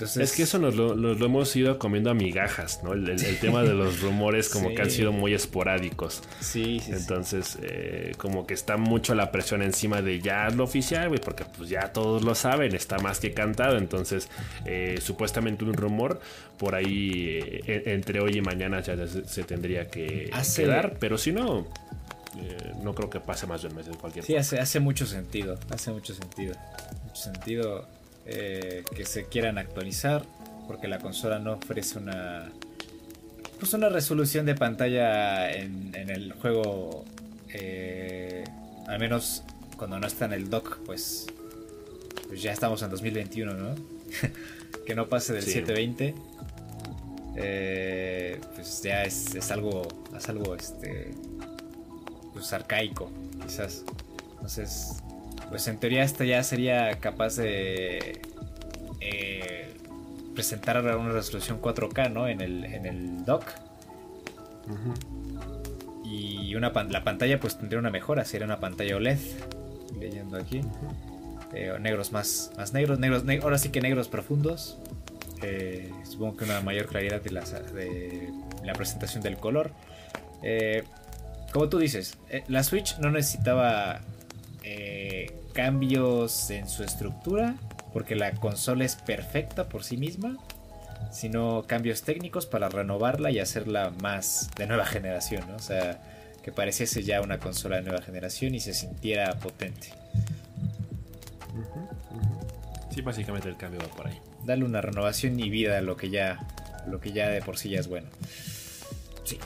Es que eso nos lo, hemos ido comiendo a migajas, ¿no? El, tema de los rumores como que han sido muy esporádicos. Sí, sí. Entonces, eh, como que está mucho la presión encima de ya lo oficial, güey, porque pues ya todos lo saben, está más que cantado. Entonces, eh, supuestamente un rumor por ahí eh, entre hoy y mañana ya se, tendría que quedar, pero si no, no creo que pase más de un mes en cualquier Sí, hace, hace mucho sentido, hace mucho sentido. Mucho sentido eh, que se quieran actualizar porque la consola no ofrece una pues una resolución de pantalla en, el juego eh, al menos cuando no está en el dock pues pues ya estamos en 2021 no que no pase del 720 eh, pues ya es, algo es algo este pues arcaico quizás. Entonces pues en teoría esta ya sería capaz de eh, presentar una resolución 4K, ¿no? En el, en el dock. Y una, la pantalla pues tendría una mejora, sería una pantalla OLED. Leyendo aquí. Eh, negros más, más negros, negros, ahora sí que negros profundos. Eh, supongo que una mayor claridad de la, de la presentación del color. como tú dices, la Switch no necesitaba cambios en su estructura, porque la consola es perfecta por sí misma, sino cambios técnicos para renovarla y hacerla más de nueva generación, o sea, que pareciese ya una consola de nueva generación y se sintiera potente. Sí, básicamente el cambio va por ahí. Darle una renovación y vida a lo que ya, lo que ya de por sí ya es bueno. Sí.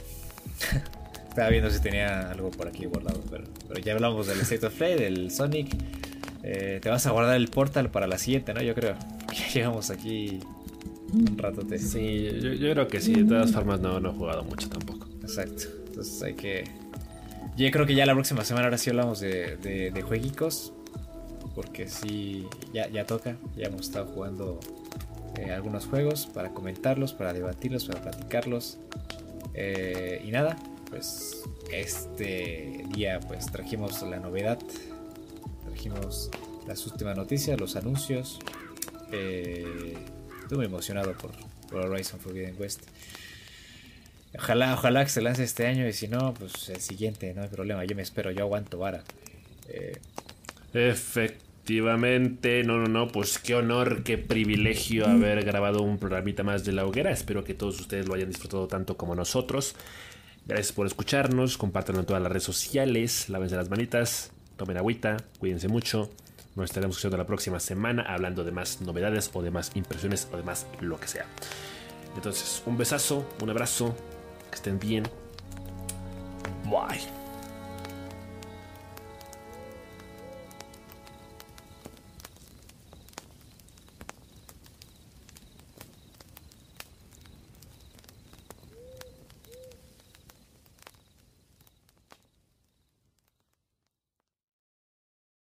Estaba viendo si tenía algo por aquí guardado, pero, ya hablamos del State of Play, del Sonic. Eh, te vas a guardar el portal para la siguiente, ¿no? Yo creo. Ya llevamos aquí un rato. Sí, yo, creo que sí. De todas formas, no, no he jugado mucho tampoco. Exacto. Entonces hay que. Yo creo que ya la próxima semana ahora sí hablamos de, de, jueguicos. Porque sí, ya, ya toca. Ya hemos estado jugando eh, algunos juegos para comentarlos, para debatirlos, para platicarlos. Eh, y nada, pues este día pues trajimos la novedad, trajimos las últimas noticias, los anuncios. Eh, estoy muy emocionado por, por Horizon Forbidden West. Ojalá, ojalá que se lance este año y si no, pues el siguiente, no hay problema, yo me espero, yo aguanto vara. Eh, Efectivamente, no, no, no, pues qué honor, qué privilegio haber grabado un programita más de la hoguera. Espero que todos ustedes lo hayan disfrutado tanto como nosotros. Gracias por escucharnos, compártanlo en todas las redes sociales, lávense las manitas, tomen agüita, cuídense mucho. Nos estaremos escuchando la próxima semana hablando de más novedades o de más impresiones o de más lo que sea. Entonces, un besazo, un abrazo, que estén bien. Bye.